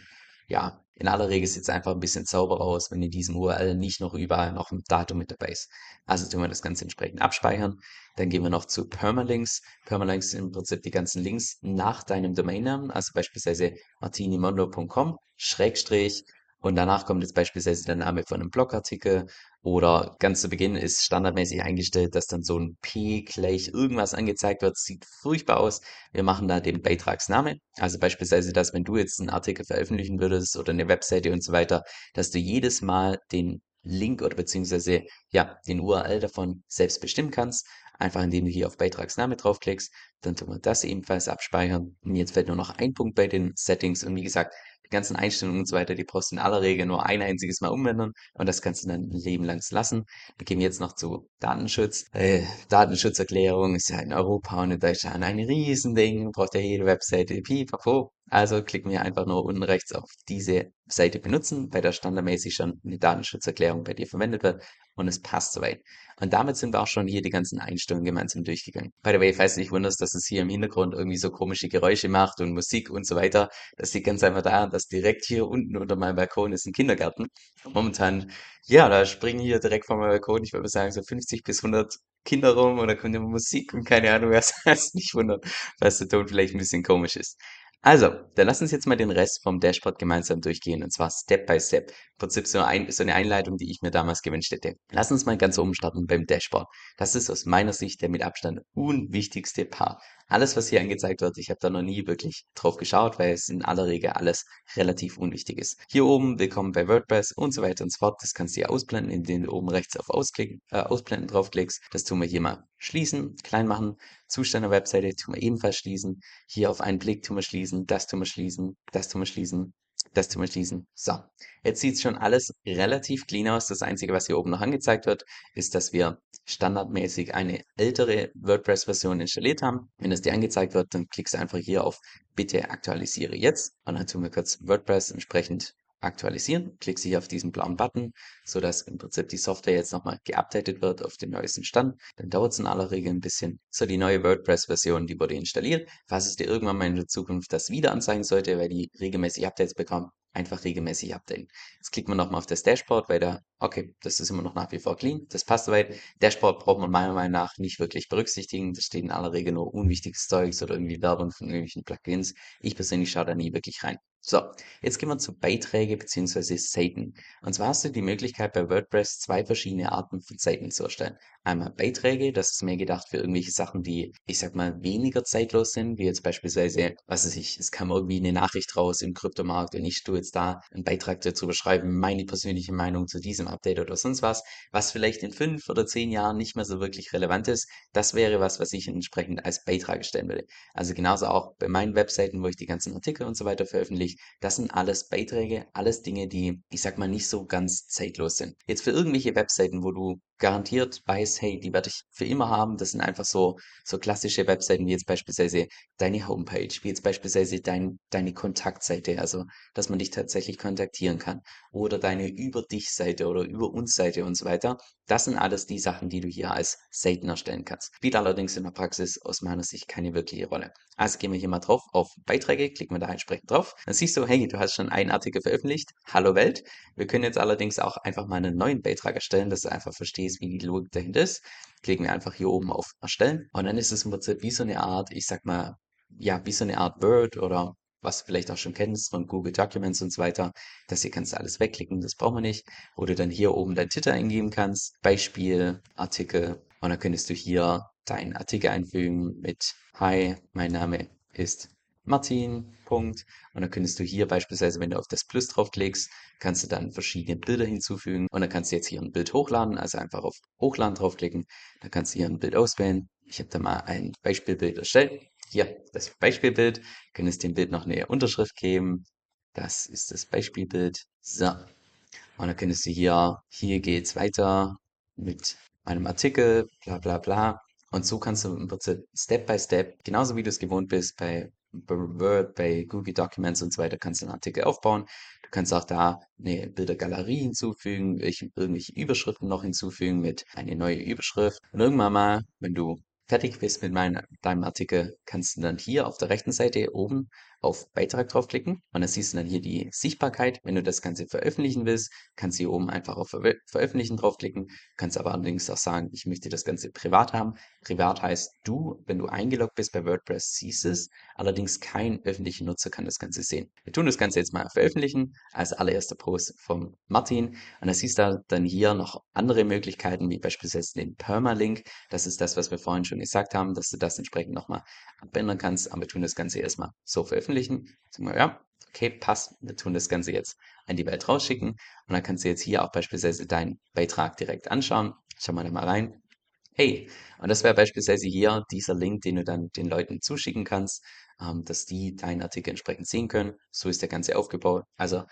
ja, in aller Regel sieht es einfach ein bisschen sauberer aus, wenn in diesem URL nicht noch überall noch ein Datum mit dabei ist. Also tun wir das Ganze entsprechend abspeichern. Dann gehen wir noch zu Permalinks. Permalinks sind im Prinzip die ganzen Links nach deinem Domainnamen, also beispielsweise martinimondo.com, Schrägstrich, und danach kommt jetzt beispielsweise der Name von einem Blogartikel oder ganz zu Beginn ist standardmäßig eingestellt, dass dann so ein P gleich irgendwas angezeigt wird. Sieht furchtbar aus. Wir machen da den Beitragsname. Also beispielsweise, dass wenn du jetzt einen Artikel veröffentlichen würdest oder eine Webseite und so weiter, dass du jedes Mal den Link oder beziehungsweise ja den URL davon selbst bestimmen kannst. Einfach indem du hier auf Beitragsname draufklickst, dann tun wir das ebenfalls abspeichern. Und jetzt fällt nur noch ein Punkt bei den Settings und wie gesagt, die ganzen Einstellungen und so weiter, die brauchst du in aller Regel nur ein einziges Mal umändern und das kannst du dann ein Leben lang lassen. Wir gehen jetzt noch zu Datenschutz. Äh, Datenschutzerklärung ist ja in Europa und in Deutschland ein Riesending, braucht ja jede Webseite, pipapo. Also klicken wir einfach nur unten rechts auf diese Seite benutzen, weil da standardmäßig schon eine Datenschutzerklärung bei dir verwendet wird und es passt soweit. Und damit sind wir auch schon hier die ganzen Einstellungen gemeinsam durchgegangen. By the way, falls du dich wunderst, dass es hier im Hintergrund irgendwie so komische Geräusche macht und Musik und so weiter, das liegt ganz einfach daran, dass direkt hier unten unter meinem Balkon ist ein Kindergarten. Momentan, ja, da springen hier direkt vor meinem Balkon, ich würde sagen, so 50 bis 100 Kinder rum und da kommt immer Musik und keine Ahnung, was heißt nicht wundern, falls der Ton vielleicht ein bisschen komisch ist. Also, dann lass uns jetzt mal den Rest vom Dashboard gemeinsam durchgehen und zwar Step by Step. Im Prinzip so, ein, so eine Einleitung, die ich mir damals gewünscht hätte. Lass uns mal ganz oben starten beim Dashboard. Das ist aus meiner Sicht der mit Abstand unwichtigste Part. Alles, was hier angezeigt wird, ich habe da noch nie wirklich drauf geschaut, weil es in aller Regel alles relativ unwichtig ist. Hier oben Willkommen bei WordPress und so weiter und so fort. Das kannst du hier ausblenden, indem du oben rechts auf Ausklicken, äh, Ausblenden draufklickst. Das tun wir hier mal schließen, klein machen. Zustand der Webseite tun wir ebenfalls schließen. Hier auf einen Blick tun wir schließen, das tun wir schließen, das tun wir schließen, das tun wir schließen. So, jetzt sieht es schon alles relativ clean aus. Das Einzige, was hier oben noch angezeigt wird, ist, dass wir standardmäßig eine ältere WordPress-Version installiert haben. Wenn das dir angezeigt wird, dann klickst du einfach hier auf Bitte aktualisiere jetzt. Und dann tun wir kurz WordPress entsprechend aktualisieren, klickst hier auf diesen blauen Button, sodass im Prinzip die Software jetzt nochmal geupdatet wird auf den neuesten Stand. Dann dauert es in aller Regel ein bisschen. So, die neue WordPress-Version, die wurde installiert. Falls es dir irgendwann mal in der Zukunft das wieder anzeigen sollte, weil die regelmäßig Updates bekommen, einfach regelmäßig updaten. Jetzt klickt man nochmal auf das Dashboard, weil da, okay, das ist immer noch nach wie vor clean, das passt soweit. Dashboard braucht man meiner Meinung nach nicht wirklich berücksichtigen. Da steht in aller Regel nur unwichtiges Zeugs oder irgendwie Werbung von irgendwelchen Plugins. Ich persönlich schaue da nie wirklich rein. So, jetzt gehen wir zu Beiträge bzw. Seiten. Und zwar hast du die Möglichkeit bei WordPress zwei verschiedene Arten von Seiten zu erstellen. Einmal Beiträge, das ist mehr gedacht für irgendwelche Sachen, die, ich sag mal, weniger zeitlos sind, wie jetzt beispielsweise, was weiß ich, es kam irgendwie eine Nachricht raus im Kryptomarkt und ich tue jetzt da einen Beitrag dazu beschreiben, meine persönliche Meinung zu diesem Update oder sonst was, was vielleicht in fünf oder zehn Jahren nicht mehr so wirklich relevant ist. Das wäre was, was ich entsprechend als Beitrag stellen würde. Also genauso auch bei meinen Webseiten, wo ich die ganzen Artikel und so weiter veröffentliche, das sind alles Beiträge, alles Dinge, die, ich sag mal, nicht so ganz zeitlos sind. Jetzt für irgendwelche Webseiten, wo du garantiert weiß, hey, die werde ich für immer haben. Das sind einfach so, so klassische Webseiten, wie jetzt beispielsweise deine Homepage, wie jetzt beispielsweise dein, deine Kontaktseite, also dass man dich tatsächlich kontaktieren kann. Oder deine Über dich Seite oder Über uns Seite und so weiter. Das sind alles die Sachen, die du hier als Seiten erstellen kannst. Spielt allerdings in der Praxis aus meiner Sicht keine wirkliche Rolle. Also gehen wir hier mal drauf auf Beiträge, klicken wir da entsprechend drauf. Dann siehst du, hey, du hast schon einen Artikel veröffentlicht. Hallo Welt. Wir können jetzt allerdings auch einfach mal einen neuen Beitrag erstellen, dass du einfach verstehst, wie die Logik dahinter ist. Klicken wir einfach hier oben auf Erstellen. Und dann ist es im Prinzip wie so eine Art, ich sag mal, ja, wie so eine Art Word oder was du vielleicht auch schon kennst von Google Documents und so weiter. Das hier kannst du alles wegklicken, das brauchen wir nicht. Oder dann hier oben dein Titel eingeben kannst, Beispiel, Artikel. Und dann könntest du hier deinen Artikel einfügen mit Hi, mein Name ist Martin, Punkt. Und dann könntest du hier beispielsweise, wenn du auf das Plus draufklickst, kannst du dann verschiedene Bilder hinzufügen. Und dann kannst du jetzt hier ein Bild hochladen, also einfach auf Hochladen draufklicken. Dann kannst du hier ein Bild auswählen. Ich habe da mal ein Beispielbild erstellt. Hier, das Beispielbild. Könntest dem Bild noch eine Unterschrift geben. Das ist das Beispielbild. So. Und dann könntest du hier, hier geht's weiter mit meinem Artikel, bla bla bla. Und so kannst du im Prinzip Step by Step, genauso wie du es gewohnt bist bei bei Word, bei Google Documents und so weiter, kannst du einen Artikel aufbauen. Du kannst auch da eine Bildergalerie hinzufügen, irgendwelche Überschriften noch hinzufügen mit eine neue Überschrift. Und irgendwann mal, wenn du fertig bist mit mein, deinem Artikel, kannst du dann hier auf der rechten Seite oben auf Beitrag draufklicken und dann siehst du dann hier die Sichtbarkeit. Wenn du das Ganze veröffentlichen willst, kannst du hier oben einfach auf Ver Veröffentlichen draufklicken. Kannst aber allerdings auch sagen, ich möchte das Ganze privat haben. Privat heißt, du, wenn du eingeloggt bist bei WordPress, siehst es. Allerdings kein öffentlicher Nutzer kann das Ganze sehen. Wir tun das Ganze jetzt mal veröffentlichen als allererster Post vom Martin. Und dann siehst du dann hier noch andere Möglichkeiten, wie beispielsweise den Permalink. Das ist das, was wir vorhin schon gesagt haben, dass du das entsprechend nochmal abändern kannst. Aber wir tun das Ganze erstmal so veröffentlichen. Sagen wir, ja, okay, passt, wir tun das Ganze jetzt an die Welt rausschicken. Und dann kannst du jetzt hier auch beispielsweise deinen Beitrag direkt anschauen. Schau mal da mal rein. Hey, und das wäre beispielsweise hier dieser Link, den du dann den Leuten zuschicken kannst, ähm, dass die deinen Artikel entsprechend sehen können. So ist der Ganze aufgebaut. Also,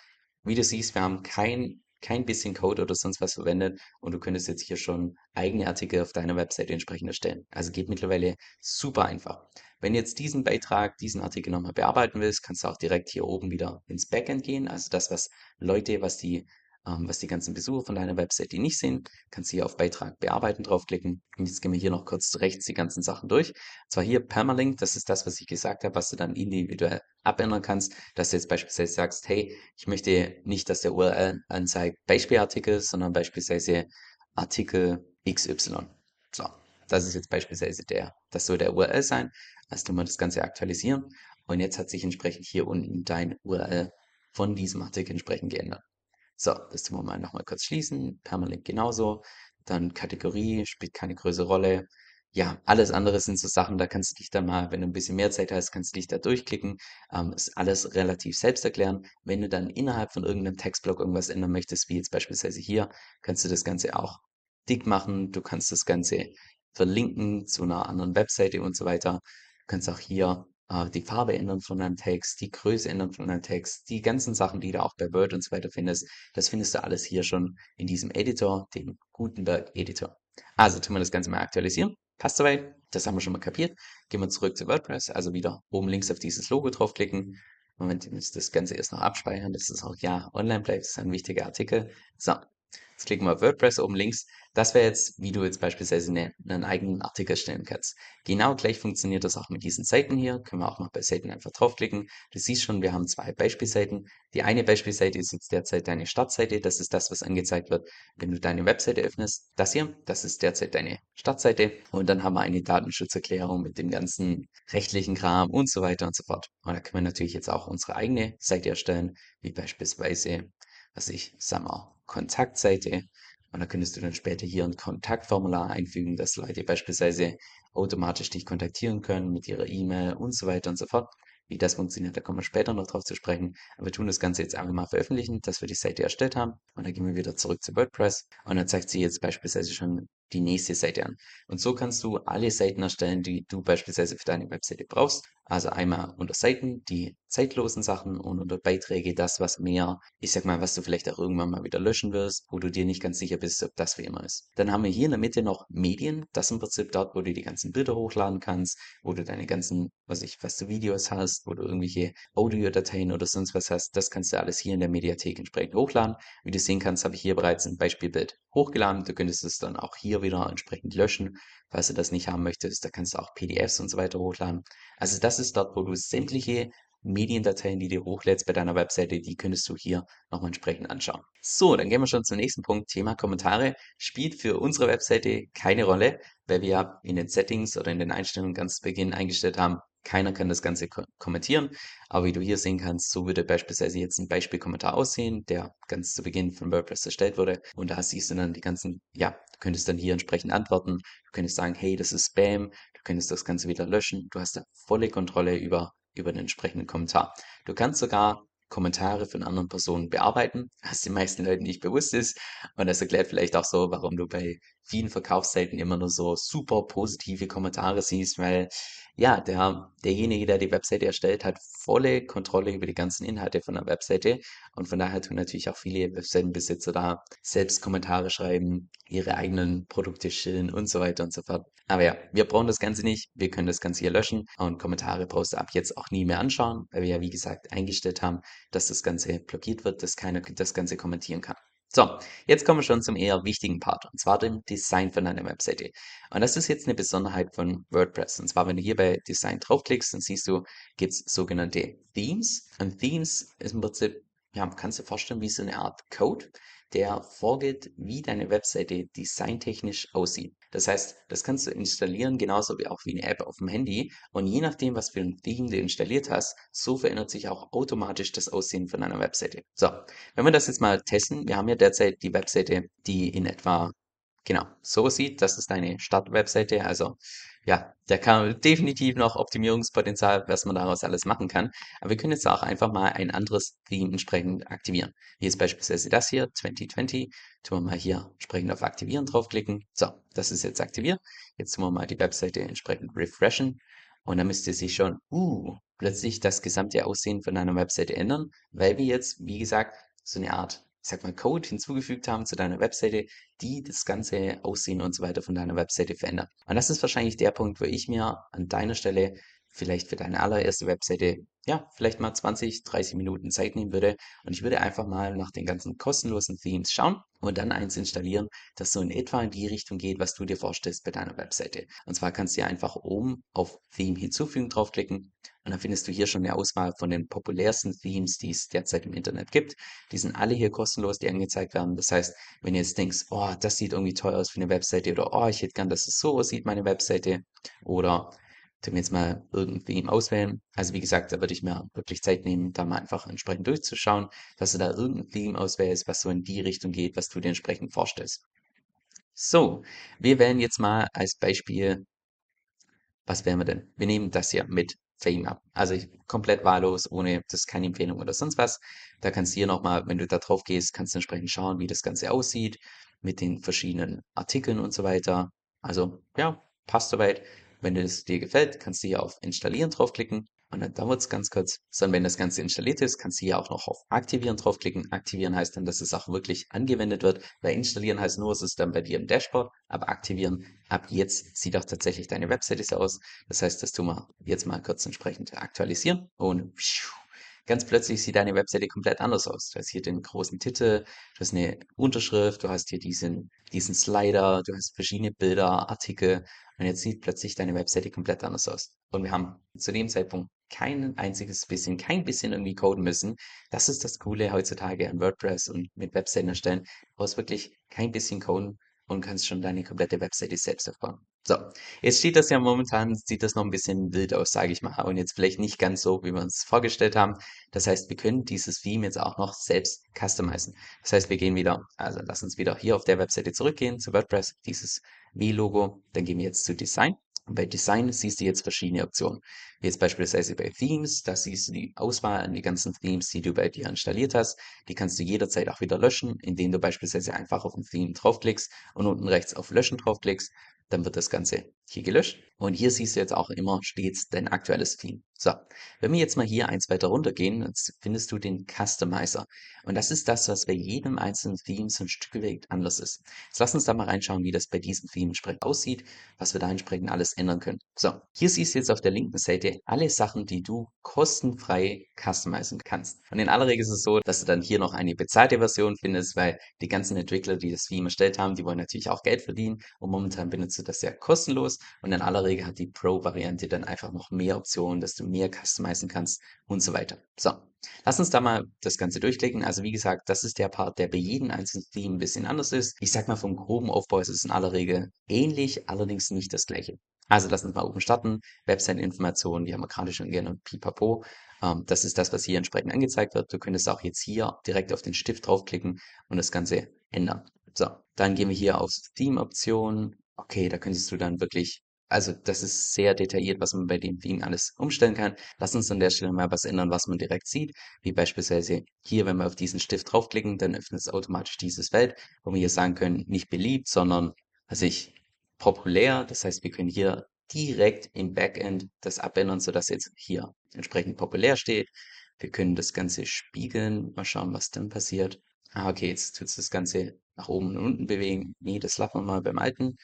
wie du siehst, wir haben kein kein bisschen Code oder sonst was verwendet und du könntest jetzt hier schon eigene Artikel auf deiner Webseite entsprechend erstellen. Also geht mittlerweile super einfach. Wenn jetzt diesen Beitrag, diesen Artikel nochmal bearbeiten willst, kannst du auch direkt hier oben wieder ins Backend gehen. Also das, was Leute, was die ähm, was die ganzen Besucher von deiner Website nicht sehen, kannst du hier auf Beitrag bearbeiten draufklicken. Und jetzt gehen wir hier noch kurz rechts die ganzen Sachen durch. Und zwar hier Permalink, das ist das, was ich gesagt habe, was du dann individuell abändern kannst, dass du jetzt beispielsweise sagst, hey, ich möchte nicht, dass der URL anzeigt Beispielartikel, sondern beispielsweise Artikel XY. So, das ist jetzt beispielsweise der, das soll der URL sein. Also tun wir das Ganze aktualisieren. Und jetzt hat sich entsprechend hier unten dein URL von diesem Artikel entsprechend geändert. So, das tun wir mal nochmal kurz schließen. Permalink genauso. Dann Kategorie spielt keine größere Rolle. Ja, alles andere sind so Sachen, da kannst du dich dann mal, wenn du ein bisschen mehr Zeit hast, kannst du dich da durchklicken. Ähm, ist alles relativ selbst erklären. Wenn du dann innerhalb von irgendeinem Textblock irgendwas ändern möchtest, wie jetzt beispielsweise hier, kannst du das Ganze auch dick machen. Du kannst das Ganze verlinken zu einer anderen Webseite und so weiter. Du kannst auch hier äh, die Farbe ändern von deinem Text, die Größe ändern von deinem Text, die ganzen Sachen, die du auch bei Word und so weiter findest, das findest du alles hier schon in diesem Editor, dem Gutenberg Editor. Also tun wir das Ganze mal aktualisieren. Passt soweit? Das haben wir schon mal kapiert. Gehen wir zurück zu WordPress, also wieder oben links auf dieses Logo draufklicken. Moment, ich muss das Ganze erst noch abspeichern, dass es auch ja online bleibt. Das ist ein wichtiger Artikel. So, jetzt klicken wir auf WordPress oben links. Das wäre jetzt, wie du jetzt beispielsweise eine, einen eigenen Artikel stellen kannst. Genau gleich funktioniert das auch mit diesen Seiten hier. Können wir auch mal bei Seiten einfach draufklicken. Du siehst schon, wir haben zwei Beispielseiten. Die eine Beispielseite ist jetzt derzeit deine Startseite. Das ist das, was angezeigt wird, wenn du deine Webseite öffnest. Das hier, das ist derzeit deine Startseite. Und dann haben wir eine Datenschutzerklärung mit dem ganzen rechtlichen Kram und so weiter und so fort. Und da können wir natürlich jetzt auch unsere eigene Seite erstellen, wie beispielsweise, was ich, sagen wir, Kontaktseite. Und da könntest du dann später hier ein Kontaktformular einfügen, dass Leute beispielsweise automatisch dich kontaktieren können mit ihrer E-Mail und so weiter und so fort. Wie das funktioniert, da kommen wir später noch drauf zu sprechen. Aber wir tun das Ganze jetzt einfach mal veröffentlichen, dass wir die Seite erstellt haben. Und dann gehen wir wieder zurück zu WordPress. Und dann zeigt sie jetzt beispielsweise schon die nächste Seite an. Und so kannst du alle Seiten erstellen, die du beispielsweise für deine Webseite brauchst. Also einmal unter Seiten die zeitlosen Sachen und unter Beiträge das, was mehr, ich sag mal, was du vielleicht auch irgendwann mal wieder löschen wirst, wo du dir nicht ganz sicher bist, ob das für immer ist. Dann haben wir hier in der Mitte noch Medien. Das ist im Prinzip dort, wo du die ganzen Bilder hochladen kannst, wo du deine ganzen, was ich, was du Videos hast, wo du irgendwelche Audiodateien oder sonst was hast. Das kannst du alles hier in der Mediathek entsprechend hochladen. Wie du sehen kannst, habe ich hier bereits ein Beispielbild hochgeladen. Du könntest es dann auch hier wieder entsprechend löschen, falls du das nicht haben möchtest. Da kannst du auch PDFs und so weiter hochladen. Also das ist dort, wo du sämtliche Mediendateien, die du hochlädst bei deiner Webseite, die könntest du hier nochmal entsprechend anschauen. So, dann gehen wir schon zum nächsten Punkt. Thema Kommentare spielt für unsere Webseite keine Rolle, weil wir ja in den Settings oder in den Einstellungen ganz zu Beginn eingestellt haben, keiner kann das Ganze ko kommentieren. Aber wie du hier sehen kannst, so würde beispielsweise jetzt ein Beispielkommentar aussehen, der ganz zu Beginn von WordPress erstellt wurde. Und da siehst du dann die ganzen, ja, du könntest dann hier entsprechend antworten. Du könntest sagen, hey, das ist Spam. Du könntest das Ganze wieder löschen. Du hast da volle Kontrolle über, über den entsprechenden Kommentar. Du kannst sogar Kommentare von anderen Personen bearbeiten, was den meisten Leuten nicht bewusst ist. Und das erklärt vielleicht auch so, warum du bei vielen Verkaufsseiten immer nur so super positive Kommentare siehst, weil ja, der, derjenige, der die Webseite erstellt, hat volle Kontrolle über die ganzen Inhalte von der Webseite. Und von daher tun natürlich auch viele Webseitenbesitzer da selbst Kommentare schreiben, ihre eigenen Produkte schillen und so weiter und so fort. Aber ja, wir brauchen das Ganze nicht. Wir können das Ganze hier löschen und Kommentare du ab jetzt auch nie mehr anschauen, weil wir ja, wie gesagt, eingestellt haben, dass das Ganze blockiert wird, dass keiner das Ganze kommentieren kann. So, jetzt kommen wir schon zum eher wichtigen Part, und zwar dem Design von deiner Webseite. Und das ist jetzt eine Besonderheit von WordPress. Und zwar, wenn du hier bei Design draufklickst, dann siehst du, gibt es sogenannte Themes. Und Themes ist im Prinzip, ja, kannst du dir vorstellen, wie so eine Art Code, der vorgibt, wie deine Webseite designtechnisch aussieht. Das heißt, das kannst du installieren, genauso wie auch wie eine App auf dem Handy. Und je nachdem, was für ein Theme du installiert hast, so verändert sich auch automatisch das Aussehen von deiner Webseite. So, wenn wir das jetzt mal testen, wir haben ja derzeit die Webseite, die in etwa genau so sieht. Das ist deine Start-Webseite. Also ja, da kann definitiv noch Optimierungspotenzial, was man daraus alles machen kann. Aber wir können jetzt auch einfach mal ein anderes Theme entsprechend aktivieren. Hier ist beispielsweise das hier, 2020. Tun wir mal hier entsprechend auf Aktivieren draufklicken. So, das ist jetzt aktiviert. Jetzt tun wir mal die Webseite entsprechend refreshen. Und dann müsste sich schon, uh, plötzlich das gesamte Aussehen von deiner Webseite ändern, weil wir jetzt, wie gesagt, so eine Art ich sag mal, Code hinzugefügt haben zu deiner Webseite, die das ganze Aussehen und so weiter von deiner Webseite verändern. Und das ist wahrscheinlich der Punkt, wo ich mir an deiner Stelle vielleicht für deine allererste Webseite, ja, vielleicht mal 20, 30 Minuten Zeit nehmen würde. Und ich würde einfach mal nach den ganzen kostenlosen Themes schauen und dann eins installieren, das so in etwa in die Richtung geht, was du dir vorstellst bei deiner Webseite. Und zwar kannst du einfach oben auf Theme hinzufügen draufklicken und dann findest du hier schon eine Auswahl von den populärsten Themes, die es derzeit im Internet gibt. Die sind alle hier kostenlos, die angezeigt werden. Das heißt, wenn du jetzt denkst, oh, das sieht irgendwie toll aus für eine Webseite oder oh, ich hätte gern, dass es so aussieht, meine Webseite oder du mir jetzt mal irgendein Theme auswählen. Also wie gesagt, da würde ich mir wirklich Zeit nehmen, da mal einfach entsprechend durchzuschauen, dass du da irgendein Theme auswählst, was so in die Richtung geht, was du dir entsprechend vorstellst. So, wir wählen jetzt mal als Beispiel, was wählen wir denn? Wir nehmen das hier mit Fame ab. Also ich, komplett wahllos, ohne, das ist keine Empfehlung oder sonst was. Da kannst du hier nochmal, wenn du da drauf gehst, kannst du entsprechend schauen, wie das Ganze aussieht, mit den verschiedenen Artikeln und so weiter. Also ja, passt soweit. Wenn es dir gefällt, kannst du hier auf Installieren draufklicken und dann dauert es ganz kurz. Sondern wenn das Ganze installiert ist, kannst du hier auch noch auf Aktivieren draufklicken. Aktivieren heißt dann, dass es auch wirklich angewendet wird, weil installieren heißt nur, es ist dann bei dir im Dashboard, aber aktivieren, ab jetzt sieht auch tatsächlich deine Webseite so aus. Das heißt, das tun wir jetzt mal kurz entsprechend aktualisieren und ganz plötzlich sieht deine Webseite komplett anders aus. Du hast hier den großen Titel, du hast eine Unterschrift, du hast hier diesen, diesen Slider, du hast verschiedene Bilder, Artikel und jetzt sieht plötzlich deine Webseite komplett anders aus. Und wir haben zu dem Zeitpunkt kein einziges bisschen, kein bisschen irgendwie coden müssen. Das ist das Coole heutzutage an WordPress und mit Webseiten erstellen. Du brauchst wirklich kein bisschen coden und kannst schon deine komplette Webseite selbst aufbauen. So, jetzt steht das ja momentan, sieht das noch ein bisschen wild aus, sage ich mal, und jetzt vielleicht nicht ganz so, wie wir uns vorgestellt haben. Das heißt, wir können dieses Theme jetzt auch noch selbst customizen. Das heißt, wir gehen wieder, also lass uns wieder hier auf der Webseite zurückgehen zu WordPress, dieses V-Logo, dann gehen wir jetzt zu Design und bei Design siehst du jetzt verschiedene Optionen. Jetzt beispielsweise bei Themes, da siehst du die Auswahl an die ganzen Themes, die du bei dir installiert hast. Die kannst du jederzeit auch wieder löschen, indem du beispielsweise einfach auf ein Theme draufklickst und unten rechts auf Löschen draufklickst dann wird das Ganze hier gelöscht. Und hier siehst du jetzt auch immer stets dein aktuelles Theme. So, wenn wir jetzt mal hier eins weiter runtergehen, dann findest du den Customizer. Und das ist das, was bei jedem einzelnen Theme so ein Stück weit anders ist. Jetzt lass uns da mal reinschauen, wie das bei diesem Theme entsprechend aussieht, was wir da entsprechend alles ändern können. So, hier siehst du jetzt auf der linken Seite alle Sachen, die du kostenfrei customizen kannst. Und in aller Regel ist es so, dass du dann hier noch eine bezahlte Version findest, weil die ganzen Entwickler, die das Theme erstellt haben, die wollen natürlich auch Geld verdienen. Und momentan benutzt du das ja kostenlos. Und in aller Regel hat die Pro-Variante dann einfach noch mehr Optionen, dass du mehr customizen kannst und so weiter. So, lass uns da mal das Ganze durchklicken. Also wie gesagt, das ist der Part, der bei jedem einzelnen Theme ein bisschen anders ist. Ich sag mal, vom groben Aufbau ist es in aller Regel ähnlich, allerdings nicht das gleiche. Also lass uns mal oben starten. Website-Informationen, die haben wir gerade schon gerne pipapo. Ähm, das ist das, was hier entsprechend angezeigt wird. Du könntest auch jetzt hier direkt auf den Stift draufklicken und das Ganze ändern. So, dann gehen wir hier auf Theme-Optionen. Okay, da könntest du dann wirklich also das ist sehr detailliert, was man bei dem Theme alles umstellen kann. Lass uns an der Stelle mal was ändern, was man direkt sieht, wie beispielsweise hier, wenn wir auf diesen Stift draufklicken, dann öffnet es automatisch dieses Feld, wo wir hier sagen können, nicht beliebt, sondern, also ich, populär. Das heißt, wir können hier direkt im Backend das abändern, sodass jetzt hier entsprechend populär steht. Wir können das Ganze spiegeln. Mal schauen, was dann passiert. Ah, okay, jetzt tut es das Ganze nach oben und unten bewegen. Nee, das lassen wir mal beim alten.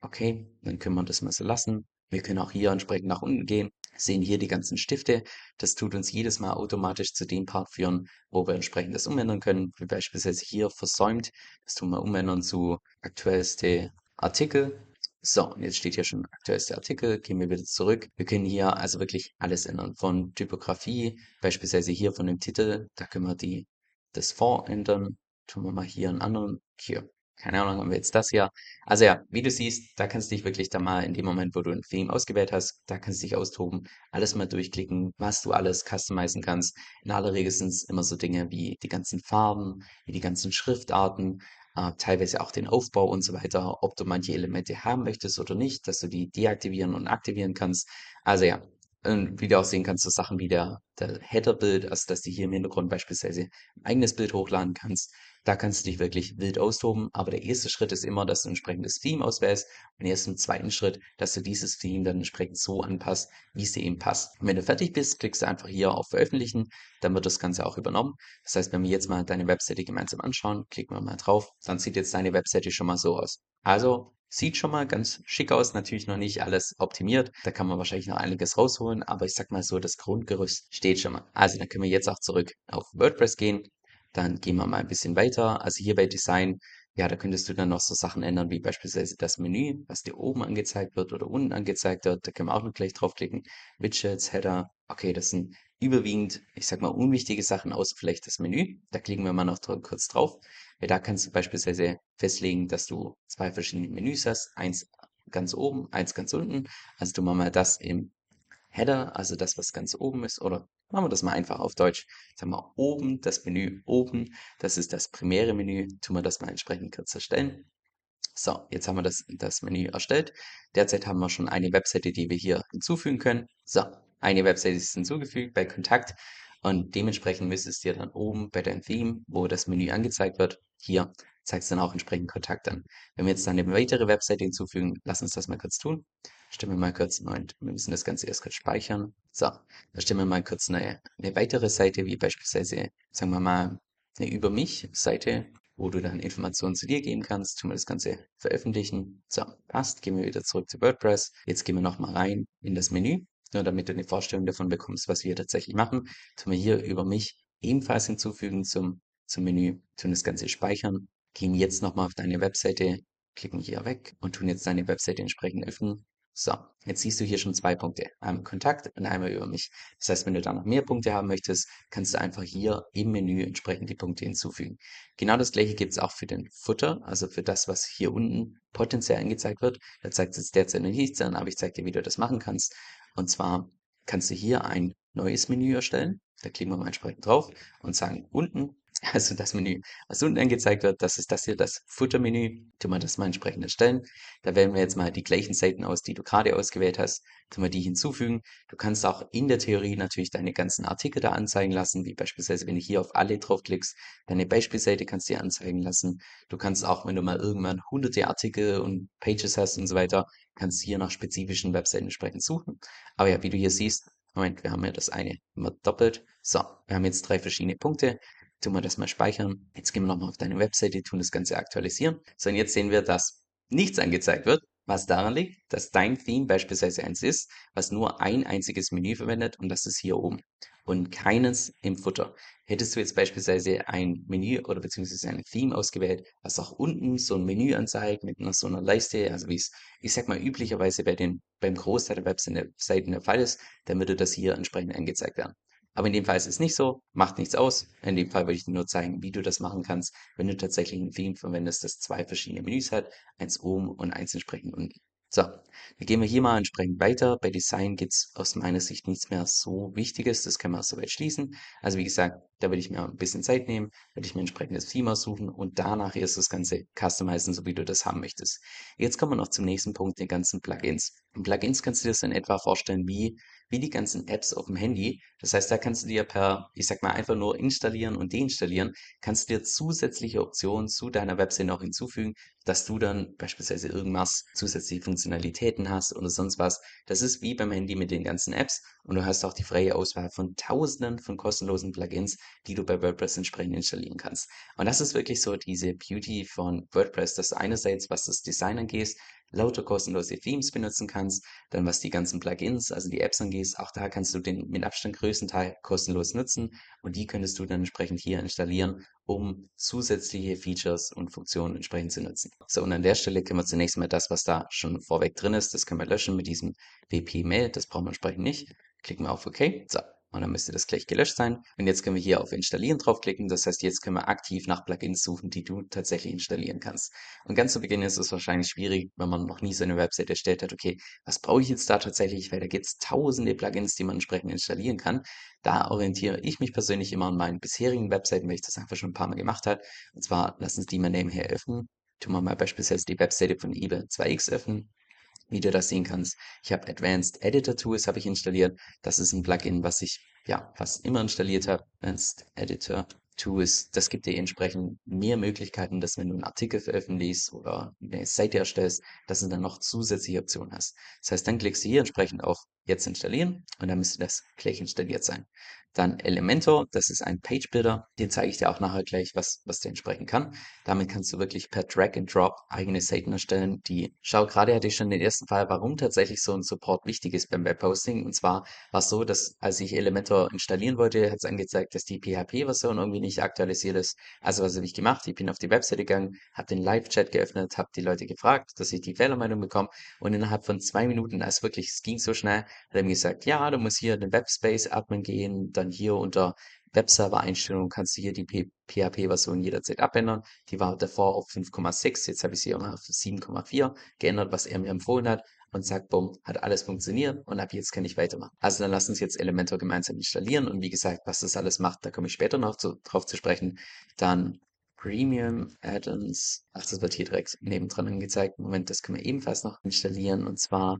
Okay, dann können wir das mal so lassen. Wir können auch hier entsprechend nach unten gehen, sehen hier die ganzen Stifte. Das tut uns jedes Mal automatisch zu dem Part führen, wo wir entsprechend das umändern können, wie beispielsweise hier versäumt. Das tun wir umändern zu aktuellste Artikel. So, und jetzt steht hier schon aktuellste Artikel. Gehen wir wieder zurück. Wir können hier also wirklich alles ändern. Von Typografie, beispielsweise hier von dem Titel, da können wir die, das Font ändern. Tun wir mal hier einen anderen. Hier, keine Ahnung, haben wir jetzt das hier. Also ja, wie du siehst, da kannst du dich wirklich dann mal in dem Moment, wo du ein Theme ausgewählt hast, da kannst du dich austoben, alles mal durchklicken, was du alles customizen kannst. In aller Regel sind es immer so Dinge wie die ganzen Farben, wie die ganzen Schriftarten, äh, teilweise auch den Aufbau und so weiter, ob du manche Elemente haben möchtest oder nicht, dass du die deaktivieren und aktivieren kannst. Also ja, und wie du auch sehen kannst, so Sachen wie der, der Header-Bild, also dass du hier im Hintergrund beispielsweise ein eigenes Bild hochladen kannst. Da kannst du dich wirklich wild austoben. Aber der erste Schritt ist immer, dass du ein entsprechendes Theme auswählst. Und erst im zweiten Schritt, dass du dieses Theme dann entsprechend so anpasst, wie es dir eben passt. Und wenn du fertig bist, klickst du einfach hier auf Veröffentlichen. Dann wird das Ganze auch übernommen. Das heißt, wenn wir jetzt mal deine Webseite gemeinsam anschauen, klicken wir mal drauf, dann sieht jetzt deine Webseite schon mal so aus. Also Sieht schon mal ganz schick aus, natürlich noch nicht alles optimiert. Da kann man wahrscheinlich noch einiges rausholen, aber ich sag mal so, das Grundgerüst steht schon mal. Also dann können wir jetzt auch zurück auf WordPress gehen. Dann gehen wir mal ein bisschen weiter. Also hier bei Design, ja, da könntest du dann noch so Sachen ändern, wie beispielsweise das Menü, was dir oben angezeigt wird oder unten angezeigt wird. Da können wir auch noch gleich draufklicken. Widgets, Header. Okay, das sind überwiegend, ich sag mal, unwichtige Sachen, außer vielleicht das Menü. Da klicken wir mal noch kurz drauf. Weil da kannst du beispielsweise festlegen, dass du zwei verschiedene Menüs hast. Eins ganz oben, eins ganz unten. Also du machst mal das im Header, also das, was ganz oben ist, oder machen wir das mal einfach auf Deutsch. Sagen wir oben, das Menü oben, das ist das primäre Menü. Tun wir das mal entsprechend kurz erstellen. So, jetzt haben wir das, das Menü erstellt. Derzeit haben wir schon eine Webseite, die wir hier hinzufügen können. So, eine Webseite ist hinzugefügt bei Kontakt und dementsprechend müsstest du dir dann oben bei deinem Theme, wo das Menü angezeigt wird, hier zeigst dann auch entsprechend Kontakt an. Wenn wir jetzt dann eine weitere Webseite hinzufügen, lass uns das mal kurz tun. Stimmen wir mal kurz, Moment, wir müssen das Ganze erst kurz speichern. So, dann stimmen wir mal kurz eine, eine weitere Seite, wie beispielsweise, sagen wir mal, eine Über mich-Seite, wo du dann Informationen zu dir geben kannst. Tun wir das Ganze veröffentlichen. So, passt. Gehen wir wieder zurück zu WordPress. Jetzt gehen wir nochmal rein in das Menü. Nur damit du eine Vorstellung davon bekommst, was wir hier tatsächlich machen, tun wir hier über mich ebenfalls hinzufügen zum, zum Menü, tun das Ganze speichern, gehen jetzt nochmal auf deine Webseite, klicken hier weg und tun jetzt deine Webseite entsprechend öffnen so, jetzt siehst du hier schon zwei Punkte. Einmal Kontakt und einmal über mich. Das heißt, wenn du da noch mehr Punkte haben möchtest, kannst du einfach hier im Menü entsprechend die Punkte hinzufügen. Genau das gleiche gibt es auch für den Footer, also für das, was hier unten potenziell angezeigt wird. Da zeigt es jetzt derzeit noch nichts an, aber ich zeige dir, wie du das machen kannst. Und zwar kannst du hier ein neues Menü erstellen. Da klicken wir mal entsprechend drauf und sagen unten also das Menü, was unten angezeigt wird, das ist das hier, das Futtermenü. Tun wir das mal entsprechend erstellen. Da wählen wir jetzt mal die gleichen Seiten aus, die du gerade ausgewählt hast. Tun wir die hinzufügen. Du kannst auch in der Theorie natürlich deine ganzen Artikel da anzeigen lassen, wie beispielsweise, wenn du hier auf alle draufklickst, deine Beispielseite kannst du dir anzeigen lassen. Du kannst auch, wenn du mal irgendwann hunderte Artikel und Pages hast und so weiter, kannst du hier nach spezifischen Webseiten entsprechend suchen. Aber ja, wie du hier siehst, Moment, wir haben ja das eine immer doppelt. So, wir haben jetzt drei verschiedene Punkte tun wir das mal speichern. Jetzt gehen wir nochmal auf deine Webseite, tun das Ganze aktualisieren. So, und jetzt sehen wir, dass nichts angezeigt wird, was daran liegt, dass dein Theme beispielsweise eins ist, was nur ein einziges Menü verwendet und das ist hier oben und keines im Footer. Hättest du jetzt beispielsweise ein Menü oder beziehungsweise ein Theme ausgewählt, was auch unten so ein Menü anzeigt mit einer, so einer Leiste, also wie es, ich sag mal, üblicherweise bei den, beim Großteil der Webseiten der Fall ist, dann würde das hier entsprechend angezeigt werden. Aber in dem Fall ist es nicht so, macht nichts aus. In dem Fall würde ich dir nur zeigen, wie du das machen kannst, wenn du tatsächlich ein Theme verwendest, das zwei verschiedene Menüs hat, eins oben und eins entsprechend unten. So, dann gehen wir hier mal entsprechend weiter. Bei Design gibt es aus meiner Sicht nichts mehr so Wichtiges. Das können wir soweit schließen. Also wie gesagt, da würde ich mir ein bisschen Zeit nehmen, würde ich mir ein entsprechendes Theme aussuchen und danach erst das Ganze customizen, so wie du das haben möchtest. Jetzt kommen wir noch zum nächsten Punkt, den ganzen Plugins. In Plugins kannst du dir das in etwa vorstellen wie wie die ganzen Apps auf dem Handy. Das heißt, da kannst du dir per, ich sag mal, einfach nur installieren und deinstallieren, kannst du dir zusätzliche Optionen zu deiner Website noch hinzufügen, dass du dann beispielsweise irgendwas zusätzliche Funktionalitäten hast oder sonst was. Das ist wie beim Handy mit den ganzen Apps und du hast auch die freie Auswahl von tausenden von kostenlosen Plugins. Die du bei WordPress entsprechend installieren kannst. Und das ist wirklich so diese Beauty von WordPress, dass du einerseits, was das Design angeht, lauter kostenlose Themes benutzen kannst. Dann was die ganzen Plugins, also die Apps angeht, auch da kannst du den mit Abstand größten Teil kostenlos nutzen und die könntest du dann entsprechend hier installieren, um zusätzliche Features und Funktionen entsprechend zu nutzen. So, und an der Stelle können wir zunächst mal das, was da schon vorweg drin ist, das können wir löschen mit diesem WP-Mail, das brauchen wir entsprechend nicht. Klicken wir auf OK. So, und dann müsste das gleich gelöscht sein. Und jetzt können wir hier auf Installieren draufklicken. Das heißt, jetzt können wir aktiv nach Plugins suchen, die du tatsächlich installieren kannst. Und ganz zu Beginn ist es wahrscheinlich schwierig, wenn man noch nie so eine Website erstellt hat. Okay, was brauche ich jetzt da tatsächlich? Weil da gibt es tausende Plugins, die man entsprechend installieren kann. Da orientiere ich mich persönlich immer an meinen bisherigen Webseiten, weil ich das einfach schon ein paar Mal gemacht habe. Und zwar lassen Sie die mal nebenher öffnen. Tun wir mal beispielsweise die Webseite von eBay 2x öffnen wie du das sehen kannst. Ich habe Advanced Editor Tools habe ich installiert. Das ist ein Plugin, was ich ja fast immer installiert habe. Advanced Editor Tools, das gibt dir entsprechend mehr Möglichkeiten, dass wenn du einen Artikel veröffentlichst oder eine Seite erstellst, dass du dann noch zusätzliche Optionen hast. Das heißt, dann klickst du hier entsprechend auf Jetzt installieren und dann müsste das gleich installiert sein. Dann Elementor, das ist ein Page Builder. Den zeige ich dir auch nachher gleich, was, was der entsprechen kann. Damit kannst du wirklich per Drag and Drop eigene Seiten erstellen. Die, schau, gerade hatte ich schon den ersten Fall, warum tatsächlich so ein Support wichtig ist beim Webhosting. Und zwar war es so, dass als ich Elementor installieren wollte, hat es angezeigt, dass die PHP-Version irgendwie nicht aktualisiert ist. Also was habe ich gemacht? Ich bin auf die Webseite gegangen, habe den Live-Chat geöffnet, habe die Leute gefragt, dass ich die Fehlermeldung bekomme. Und innerhalb von zwei Minuten, als wirklich, es ging so schnell, hat er mir gesagt, ja, du musst hier in den Webspace-Admin gehen, dann hier unter Webserver-Einstellungen kannst du hier die PHP-Version jederzeit abändern. Die war davor auf 5,6, jetzt habe ich sie auf 7,4 geändert, was er mir empfohlen hat und sagt, bumm, hat alles funktioniert und ab jetzt kann ich weitermachen. Also dann lass uns jetzt Elementor gemeinsam installieren und wie gesagt, was das alles macht, da komme ich später noch zu, drauf zu sprechen. Dann Premium Add-ons, ach, das wird hier direkt nebendran angezeigt. Moment, das können wir ebenfalls noch installieren und zwar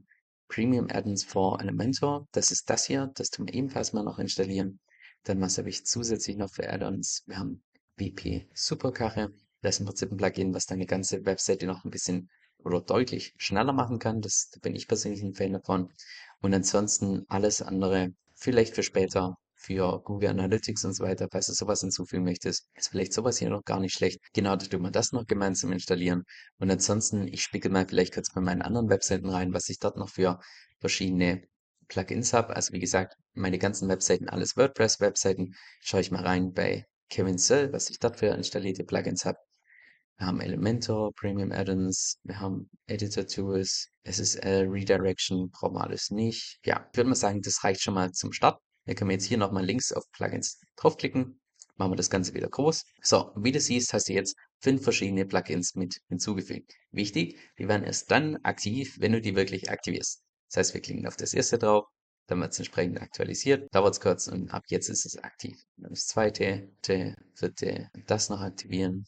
Premium Add-ins for Elementor. Das ist das hier. Das tun wir ebenfalls mal noch installieren. Dann was habe ich zusätzlich noch für Add-ons? Wir haben WP Superkarre. Das ist im Prinzip ein Plugin, was deine ganze Webseite noch ein bisschen oder deutlich schneller machen kann. Das da bin ich persönlich ein Fan davon. Und ansonsten alles andere vielleicht für später für Google Analytics und so weiter, falls du sowas hinzufügen möchtest, ist vielleicht sowas hier noch gar nicht schlecht. Genau, da tun wir das noch gemeinsam installieren. Und ansonsten, ich spicke mal vielleicht kurz bei meinen anderen Webseiten rein, was ich dort noch für verschiedene Plugins habe. Also wie gesagt, meine ganzen Webseiten, alles WordPress-Webseiten, schaue ich mal rein bei Kevin Sell, was ich dort für installierte Plugins habe. Wir haben Elementor, Premium Add-ons, wir haben Editor Tools, SSL, Redirection, brauchen wir alles nicht. Ja, ich würde mal sagen, das reicht schon mal zum Start. Dann können wir jetzt hier nochmal links auf Plugins draufklicken. Machen wir das Ganze wieder groß. So, wie du siehst, hast du jetzt fünf verschiedene Plugins mit hinzugefügt. Wichtig, die werden erst dann aktiv, wenn du die wirklich aktivierst. Das heißt, wir klicken auf das erste drauf, dann wird es entsprechend aktualisiert, dauert es kurz und ab jetzt ist es aktiv. Dann das zweite, dritte, vierte, das noch aktivieren,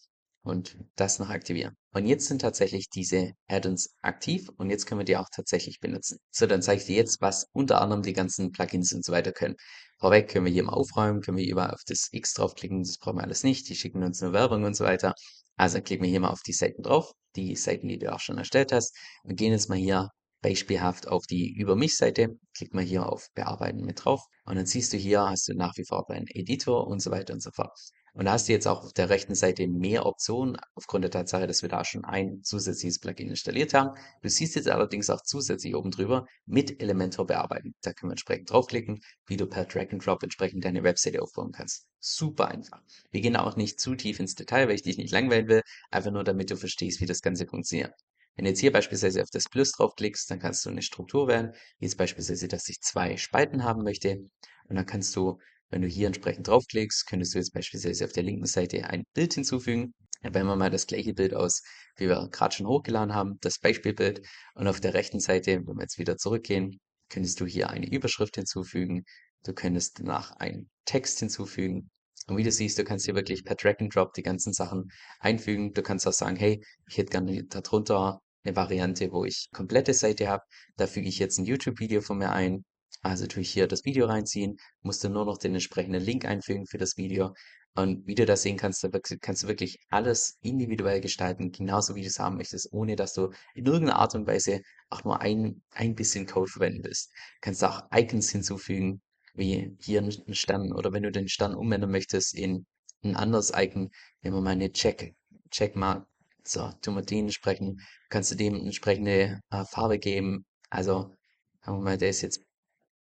und das noch aktivieren. Und jetzt sind tatsächlich diese Add-ons aktiv und jetzt können wir die auch tatsächlich benutzen. So, dann zeige ich dir jetzt, was unter anderem die ganzen Plugins und so weiter können. Vorweg können wir hier mal aufräumen, können wir überall auf das X draufklicken, das brauchen wir alles nicht, die schicken uns nur Werbung und so weiter. Also klicken wir hier mal auf die Seiten drauf, die Seiten, die du auch schon erstellt hast und gehen jetzt mal hier beispielhaft auf die Über mich Seite, klick mal hier auf Bearbeiten mit drauf und dann siehst du hier, hast du nach wie vor deinen Editor und so weiter und so fort. Und da hast du jetzt auch auf der rechten Seite mehr Optionen, aufgrund der Tatsache, dass wir da schon ein zusätzliches Plugin installiert haben. Du siehst jetzt allerdings auch zusätzlich oben drüber mit Elementor bearbeiten. Da können wir entsprechend draufklicken, wie du per Drag and Drop entsprechend deine Webseite aufbauen kannst. Super einfach. Wir gehen auch nicht zu tief ins Detail, weil ich dich nicht langweilen will, einfach nur damit du verstehst, wie das Ganze funktioniert. Wenn du jetzt hier beispielsweise auf das Plus draufklickst, dann kannst du eine Struktur wählen. Jetzt beispielsweise, dass ich zwei Spalten haben möchte. Und dann kannst du wenn du hier entsprechend draufklickst, könntest du jetzt beispielsweise auf der linken Seite ein Bild hinzufügen. Wenn wir mal das gleiche Bild aus, wie wir gerade schon hochgeladen haben, das Beispielbild. Und auf der rechten Seite, wenn wir jetzt wieder zurückgehen, könntest du hier eine Überschrift hinzufügen. Du könntest danach einen Text hinzufügen. Und wie du siehst, du kannst hier wirklich per Drag and Drop die ganzen Sachen einfügen. Du kannst auch sagen, hey, ich hätte gerne darunter eine Variante, wo ich komplette Seite habe. Da füge ich jetzt ein YouTube-Video von mir ein. Also tue ich hier das Video reinziehen, musst du nur noch den entsprechenden Link einfügen für das Video. Und wie du das sehen kannst, kannst du wirklich alles individuell gestalten, genauso wie du es haben möchtest, ohne dass du in irgendeiner Art und Weise auch nur ein, ein bisschen Code verwenden willst. Du kannst auch Icons hinzufügen. wie hier ein Stern oder wenn du den Stern umändern möchtest in ein anderes Icon, nehmen wir mal eine Check, Checkmark, so, tun wir den entsprechend, kannst du dem entsprechende äh, Farbe geben, also sagen wir mal, der ist jetzt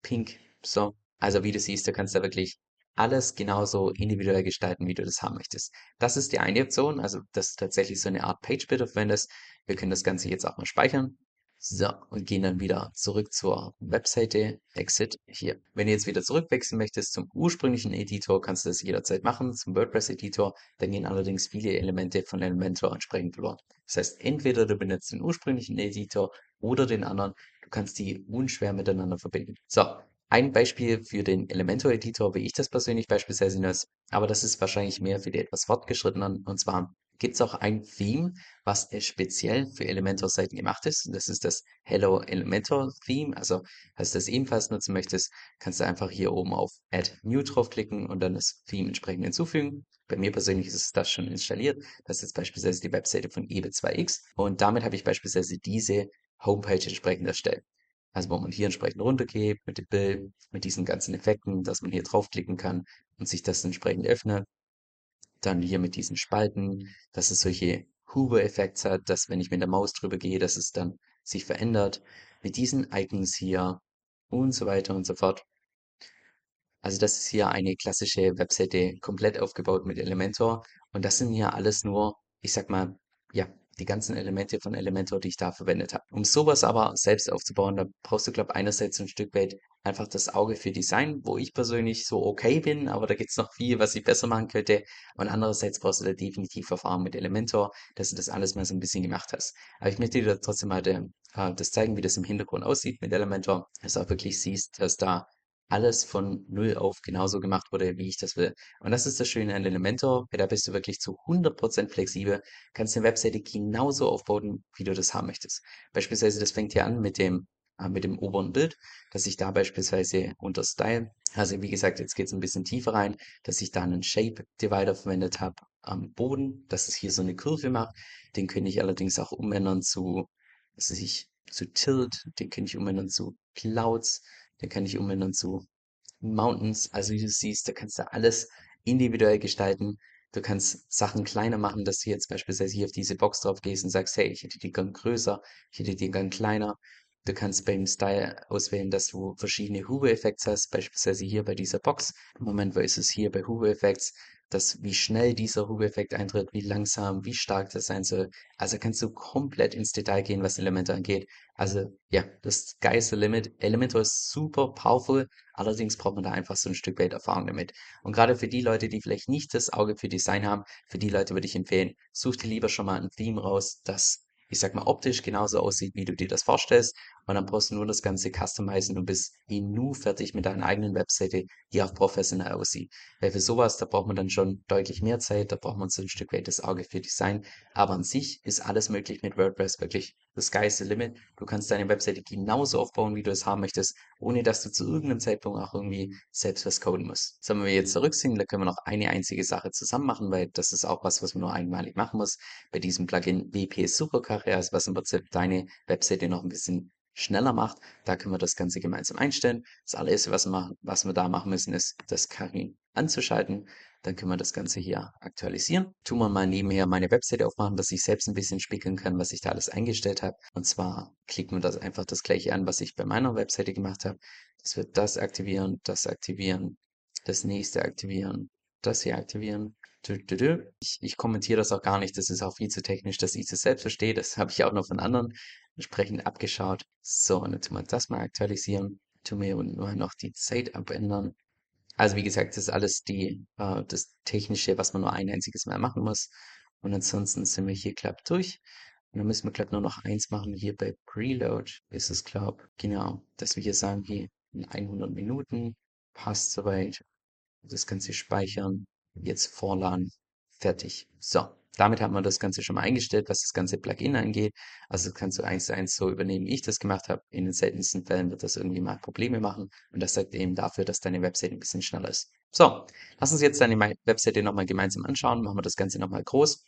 pink, so, also wie du siehst, du kannst da wirklich alles genauso individuell gestalten, wie du das haben möchtest. Das ist die eine Option, also dass du tatsächlich so eine Art Page-Builder verwendest. Wir können das Ganze jetzt auch mal speichern. So, und gehen dann wieder zurück zur Webseite. Exit hier. Wenn du jetzt wieder zurückwechseln möchtest zum ursprünglichen Editor, kannst du das jederzeit machen, zum WordPress-Editor. Dann gehen allerdings viele Elemente von Elementor entsprechend verloren. Das heißt, entweder du benutzt den ursprünglichen Editor oder den anderen. Du kannst die unschwer miteinander verbinden. So, ein Beispiel für den Elementor-Editor, wie ich das persönlich beispielsweise nutze, aber das ist wahrscheinlich mehr für die etwas fortgeschrittenen. Und zwar gibt es auch ein Theme, was speziell für Elementor-Seiten gemacht ist. Das ist das Hello Elementor Theme. Also, falls du das ebenfalls nutzen möchtest, kannst du einfach hier oben auf Add New draufklicken und dann das Theme entsprechend hinzufügen. Bei mir persönlich ist das schon installiert. Das ist jetzt beispielsweise die Webseite von EBE2X und damit habe ich beispielsweise diese Homepage entsprechend erstellt. Also wo man hier entsprechend runtergeht mit dem Bild, mit diesen ganzen Effekten, dass man hier draufklicken kann und sich das entsprechend öffnet. Dann hier mit diesen Spalten, dass es solche Hover-Effekte hat, dass wenn ich mit der Maus drüber gehe, dass es dann sich verändert. Mit diesen Icons hier und so weiter und so fort. Also das ist hier eine klassische Webseite komplett aufgebaut mit Elementor. Und das sind hier alles nur, ich sag mal, ja, die ganzen Elemente von Elementor, die ich da verwendet habe. Um sowas aber selbst aufzubauen, da brauchst du, glaube ich, einerseits ein Stück weit einfach das Auge für Design, wo ich persönlich so okay bin, aber da gibt es noch viel, was ich besser machen könnte. Und andererseits brauchst du da definitiv Erfahrung mit Elementor, dass du das alles mal so ein bisschen gemacht hast. Aber ich möchte dir trotzdem mal äh, das zeigen, wie das im Hintergrund aussieht mit Elementor, dass du auch wirklich siehst, dass da alles von null auf genauso gemacht wurde, wie ich das will. Und das ist das Schöne an Elementor, weil da bist du wirklich zu 100% flexibel, kannst eine Webseite genauso aufbauen, wie du das haben möchtest. Beispielsweise, das fängt hier an mit dem, äh, mit dem oberen Bild, dass ich da beispielsweise unter Style, also wie gesagt, jetzt geht es ein bisschen tiefer rein, dass ich da einen Shape Divider verwendet habe am Boden, dass es hier so eine Kurve macht. Den könnte ich allerdings auch umändern zu, dass ich zu Tilt, den könnte ich umändern zu Clouds, den kann ich umändern zu Mountains. Also wie du siehst, da kannst du alles individuell gestalten. Du kannst Sachen kleiner machen, dass du jetzt beispielsweise hier auf diese Box drauf gehst und sagst, hey, ich hätte die gern größer, ich hätte die gern kleiner. Du kannst beim Style auswählen, dass du verschiedene Hover-Effekte hast, beispielsweise hier bei dieser Box. Im Moment wo ist es hier bei Hover-Effekts, dass wie schnell dieser Hover-Effekt eintritt, wie langsam, wie stark das sein soll. Also kannst du komplett ins Detail gehen, was Elemente angeht. Also ja, das geilste Limit. Elementor ist super powerful, allerdings braucht man da einfach so ein Stück weit Erfahrung damit. Und gerade für die Leute, die vielleicht nicht das Auge für Design haben, für die Leute würde ich empfehlen, such dir lieber schon mal ein Theme raus, das ich sag mal, optisch genauso aussieht, wie du dir das vorstellst. Und dann brauchst du nur das Ganze customizen und bist nu fertig mit deiner eigenen Webseite, die auch professionell aussieht. Weil für sowas, da braucht man dann schon deutlich mehr Zeit, da braucht man so ein Stück weit das Auge für Design. Aber an sich ist alles möglich mit WordPress, wirklich the sky's the limit. Du kannst deine Webseite genauso aufbauen, wie du es haben möchtest, ohne dass du zu irgendeinem Zeitpunkt auch irgendwie selbst was coden musst. So, wenn wir jetzt zurückziehen, da können wir noch eine einzige Sache zusammen machen, weil das ist auch was, was man nur einmalig machen muss. Bei diesem Plugin WP Superkarre, also was im Prinzip deine Webseite noch ein bisschen schneller macht. Da können wir das Ganze gemeinsam einstellen. Das allererste, was wir, was wir da machen müssen, ist das Karin anzuschalten. Dann können wir das Ganze hier aktualisieren. Tun wir mal nebenher meine Webseite aufmachen, dass ich selbst ein bisschen spiegeln kann, was ich da alles eingestellt habe. Und zwar klicken wir das einfach das gleiche an, was ich bei meiner Webseite gemacht habe. Das wird das aktivieren, das aktivieren, das nächste aktivieren, das hier aktivieren. Ich, ich kommentiere das auch gar nicht. Das ist auch viel zu technisch, dass ich das selbst verstehe. Das habe ich auch noch von anderen entsprechend abgeschaut. So, und jetzt wir das mal aktualisieren. Tun wir unten nur noch die Zeit abändern. Also wie gesagt, das ist alles die, äh, das Technische, was man nur ein einziges Mal machen muss. Und ansonsten sind wir hier, glaub, durch. Und dann müssen wir, glaub, nur noch eins machen. Hier bei Preload ist es, glaub, genau, dass wir hier sagen, hier in 100 Minuten passt soweit. Das Ganze speichern, jetzt vorladen, fertig. So, damit hat man das Ganze schon mal eingestellt, was das ganze Plugin angeht. Also das kannst du eins zu eins so übernehmen, wie ich das gemacht habe. In den seltensten Fällen wird das irgendwie mal Probleme machen. Und das sagt eben dafür, dass deine Webseite ein bisschen schneller ist. So, lass uns jetzt deine Webseite nochmal gemeinsam anschauen. Machen wir das Ganze nochmal groß.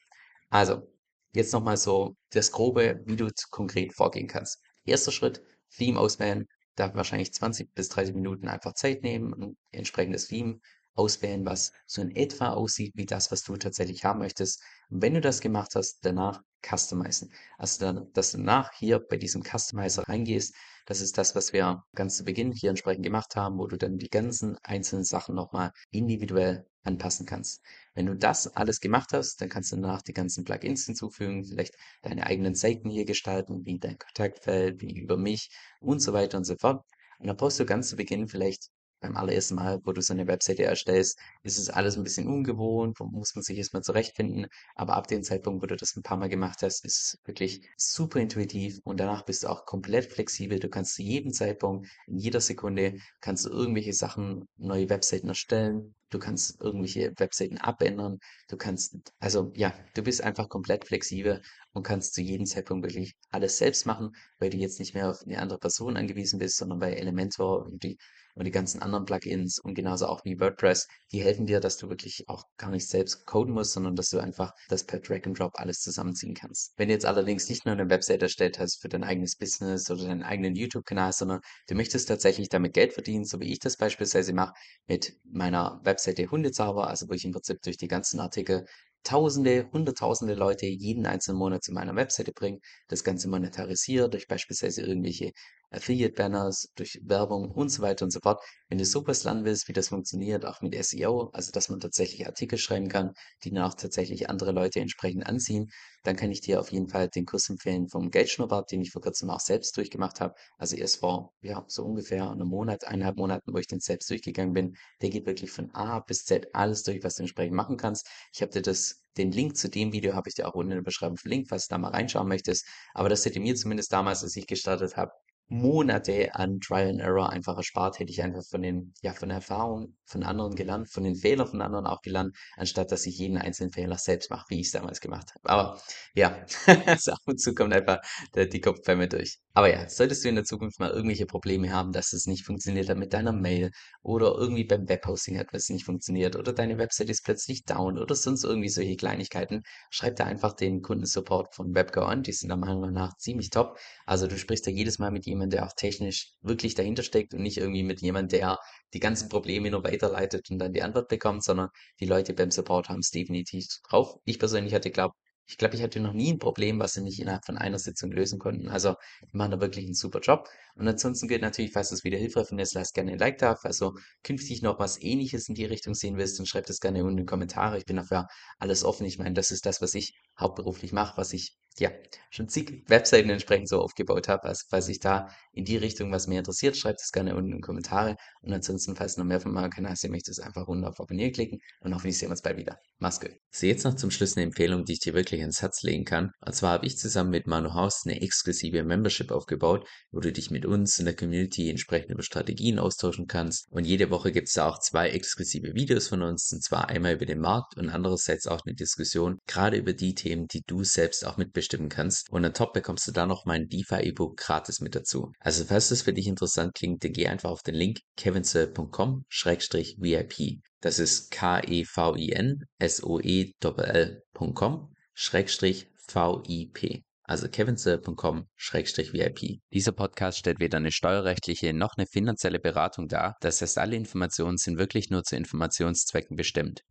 Also, jetzt nochmal so das Grobe, wie du konkret vorgehen kannst. Erster Schritt, Theme auswählen. da wahrscheinlich 20 bis 30 Minuten einfach Zeit nehmen, ein entsprechendes Theme auswählen, was so in etwa aussieht wie das, was du tatsächlich haben möchtest. Wenn du das gemacht hast, danach customizen. Also dann, dass du danach hier bei diesem Customizer reingehst, das ist das, was wir ganz zu Beginn hier entsprechend gemacht haben, wo du dann die ganzen einzelnen Sachen nochmal individuell anpassen kannst. Wenn du das alles gemacht hast, dann kannst du danach die ganzen Plugins hinzufügen, vielleicht deine eigenen Seiten hier gestalten, wie dein Kontaktfeld, wie über mich und so weiter und so fort. Und dann brauchst du ganz zu Beginn vielleicht beim allerersten Mal, wo du so eine Webseite erstellst, ist es alles ein bisschen ungewohnt, muss man sich erstmal zurechtfinden. Aber ab dem Zeitpunkt, wo du das ein paar Mal gemacht hast, ist es wirklich super intuitiv und danach bist du auch komplett flexibel. Du kannst zu jedem Zeitpunkt, in jeder Sekunde, kannst du irgendwelche Sachen, neue Webseiten erstellen. Du kannst irgendwelche Webseiten abändern. Du kannst, also ja, du bist einfach komplett flexibel und kannst zu jedem Zeitpunkt wirklich alles selbst machen, weil du jetzt nicht mehr auf eine andere Person angewiesen bist, sondern bei Elementor und die und die ganzen anderen Plugins und genauso auch wie WordPress, die helfen dir, dass du wirklich auch gar nicht selbst coden musst, sondern dass du einfach das per Drag and Drop alles zusammenziehen kannst. Wenn du jetzt allerdings nicht nur eine Website erstellt hast für dein eigenes Business oder deinen eigenen YouTube-Kanal, sondern du möchtest tatsächlich damit Geld verdienen, so wie ich das beispielsweise mache mit meiner Webseite Hundezauber, also wo ich im Prinzip durch die ganzen Artikel Tausende, Hunderttausende Leute jeden einzelnen Monat zu meiner Webseite bringen, das Ganze monetarisiere durch beispielsweise irgendwelche Affiliate-Banners, durch Werbung und so weiter und so fort. Wenn du sowas lernen willst, wie das funktioniert, auch mit SEO, also dass man tatsächlich Artikel schreiben kann, die dann auch tatsächlich andere Leute entsprechend anziehen, dann kann ich dir auf jeden Fall den Kurs empfehlen vom Geldschnurrbart, den ich vor kurzem auch selbst durchgemacht habe. Also erst vor, ja, so ungefähr einem Monat, eineinhalb Monaten, wo ich den selbst durchgegangen bin. Der geht wirklich von A bis Z alles durch, was du entsprechend machen kannst. Ich habe dir das den Link zu dem Video habe ich dir auch unten in der Beschreibung verlinkt, falls du da mal reinschauen möchtest. Aber das hätte mir zumindest damals, als ich gestartet habe, Monate an Trial and Error einfach erspart, hätte ich einfach von den, ja, von der Erfahrung von anderen gelernt, von den Fehlern von anderen auch gelernt, anstatt dass ich jeden einzelnen Fehler selbst mache, wie ich es damals gemacht habe. Aber ja, so ab und zu kommt einfach die Kopfwärme durch. Aber ja, solltest du in der Zukunft mal irgendwelche Probleme haben, dass es nicht funktioniert hat mit deiner Mail oder irgendwie beim Webhosting hat was nicht funktioniert oder deine Website ist plötzlich down oder sonst irgendwie solche Kleinigkeiten, schreib da einfach den Kundensupport von WebGo an. Die sind da meiner Meinung nach ziemlich top. Also du sprichst da jedes Mal mit jemandem, jemand, der auch technisch wirklich dahinter steckt und nicht irgendwie mit jemand, der die ganzen Probleme nur weiterleitet und dann die Antwort bekommt, sondern die Leute beim Support haben es definitiv drauf. Ich persönlich hatte, glaube ich glaube, ich hatte noch nie ein Problem, was sie nicht innerhalb von einer Sitzung lösen konnten. Also, die machen da wirklich einen super Job. Und ansonsten gilt natürlich, falls du es wieder hilfreich findest, lass gerne ein Like da. Falls du künftig noch was ähnliches in die Richtung sehen willst, dann schreib das gerne unten in die Kommentare. Ich bin dafür alles offen. Ich meine, das ist das, was ich hauptberuflich mache, was ich ja, schon zig Webseiten entsprechend so aufgebaut habe. Also falls sich da in die Richtung was mehr interessiert, schreibt es gerne unten in die Kommentare. Und ansonsten, falls du noch mehr von meinem Kanal sehen möchtest, einfach unten auf Abonnieren klicken. Und hoffentlich sehen wir uns bald wieder. Mach's gut. So, jetzt noch zum Schluss eine Empfehlung, die ich dir wirklich ans Herz legen kann. Und zwar habe ich zusammen mit Manu Haus eine exklusive Membership aufgebaut, wo du dich mit uns in der Community entsprechend über Strategien austauschen kannst. Und jede Woche gibt es da auch zwei exklusive Videos von uns. Und zwar einmal über den Markt und andererseits auch eine Diskussion, gerade über die Themen, die du selbst auch mitbestimmen kannst. Und on top bekommst du da noch mein DeFi-E-Book gratis mit dazu. Also falls das für dich interessant klingt, dann geh einfach auf den Link kevinsoe.com-vip. Das ist K-E-V-I-N-S-O-E-L.com Schrägstrich VIP. Also kevinsoe.com-vip. Dieser Podcast stellt weder eine steuerrechtliche noch eine finanzielle Beratung dar. Das heißt, alle Informationen sind wirklich nur zu Informationszwecken bestimmt.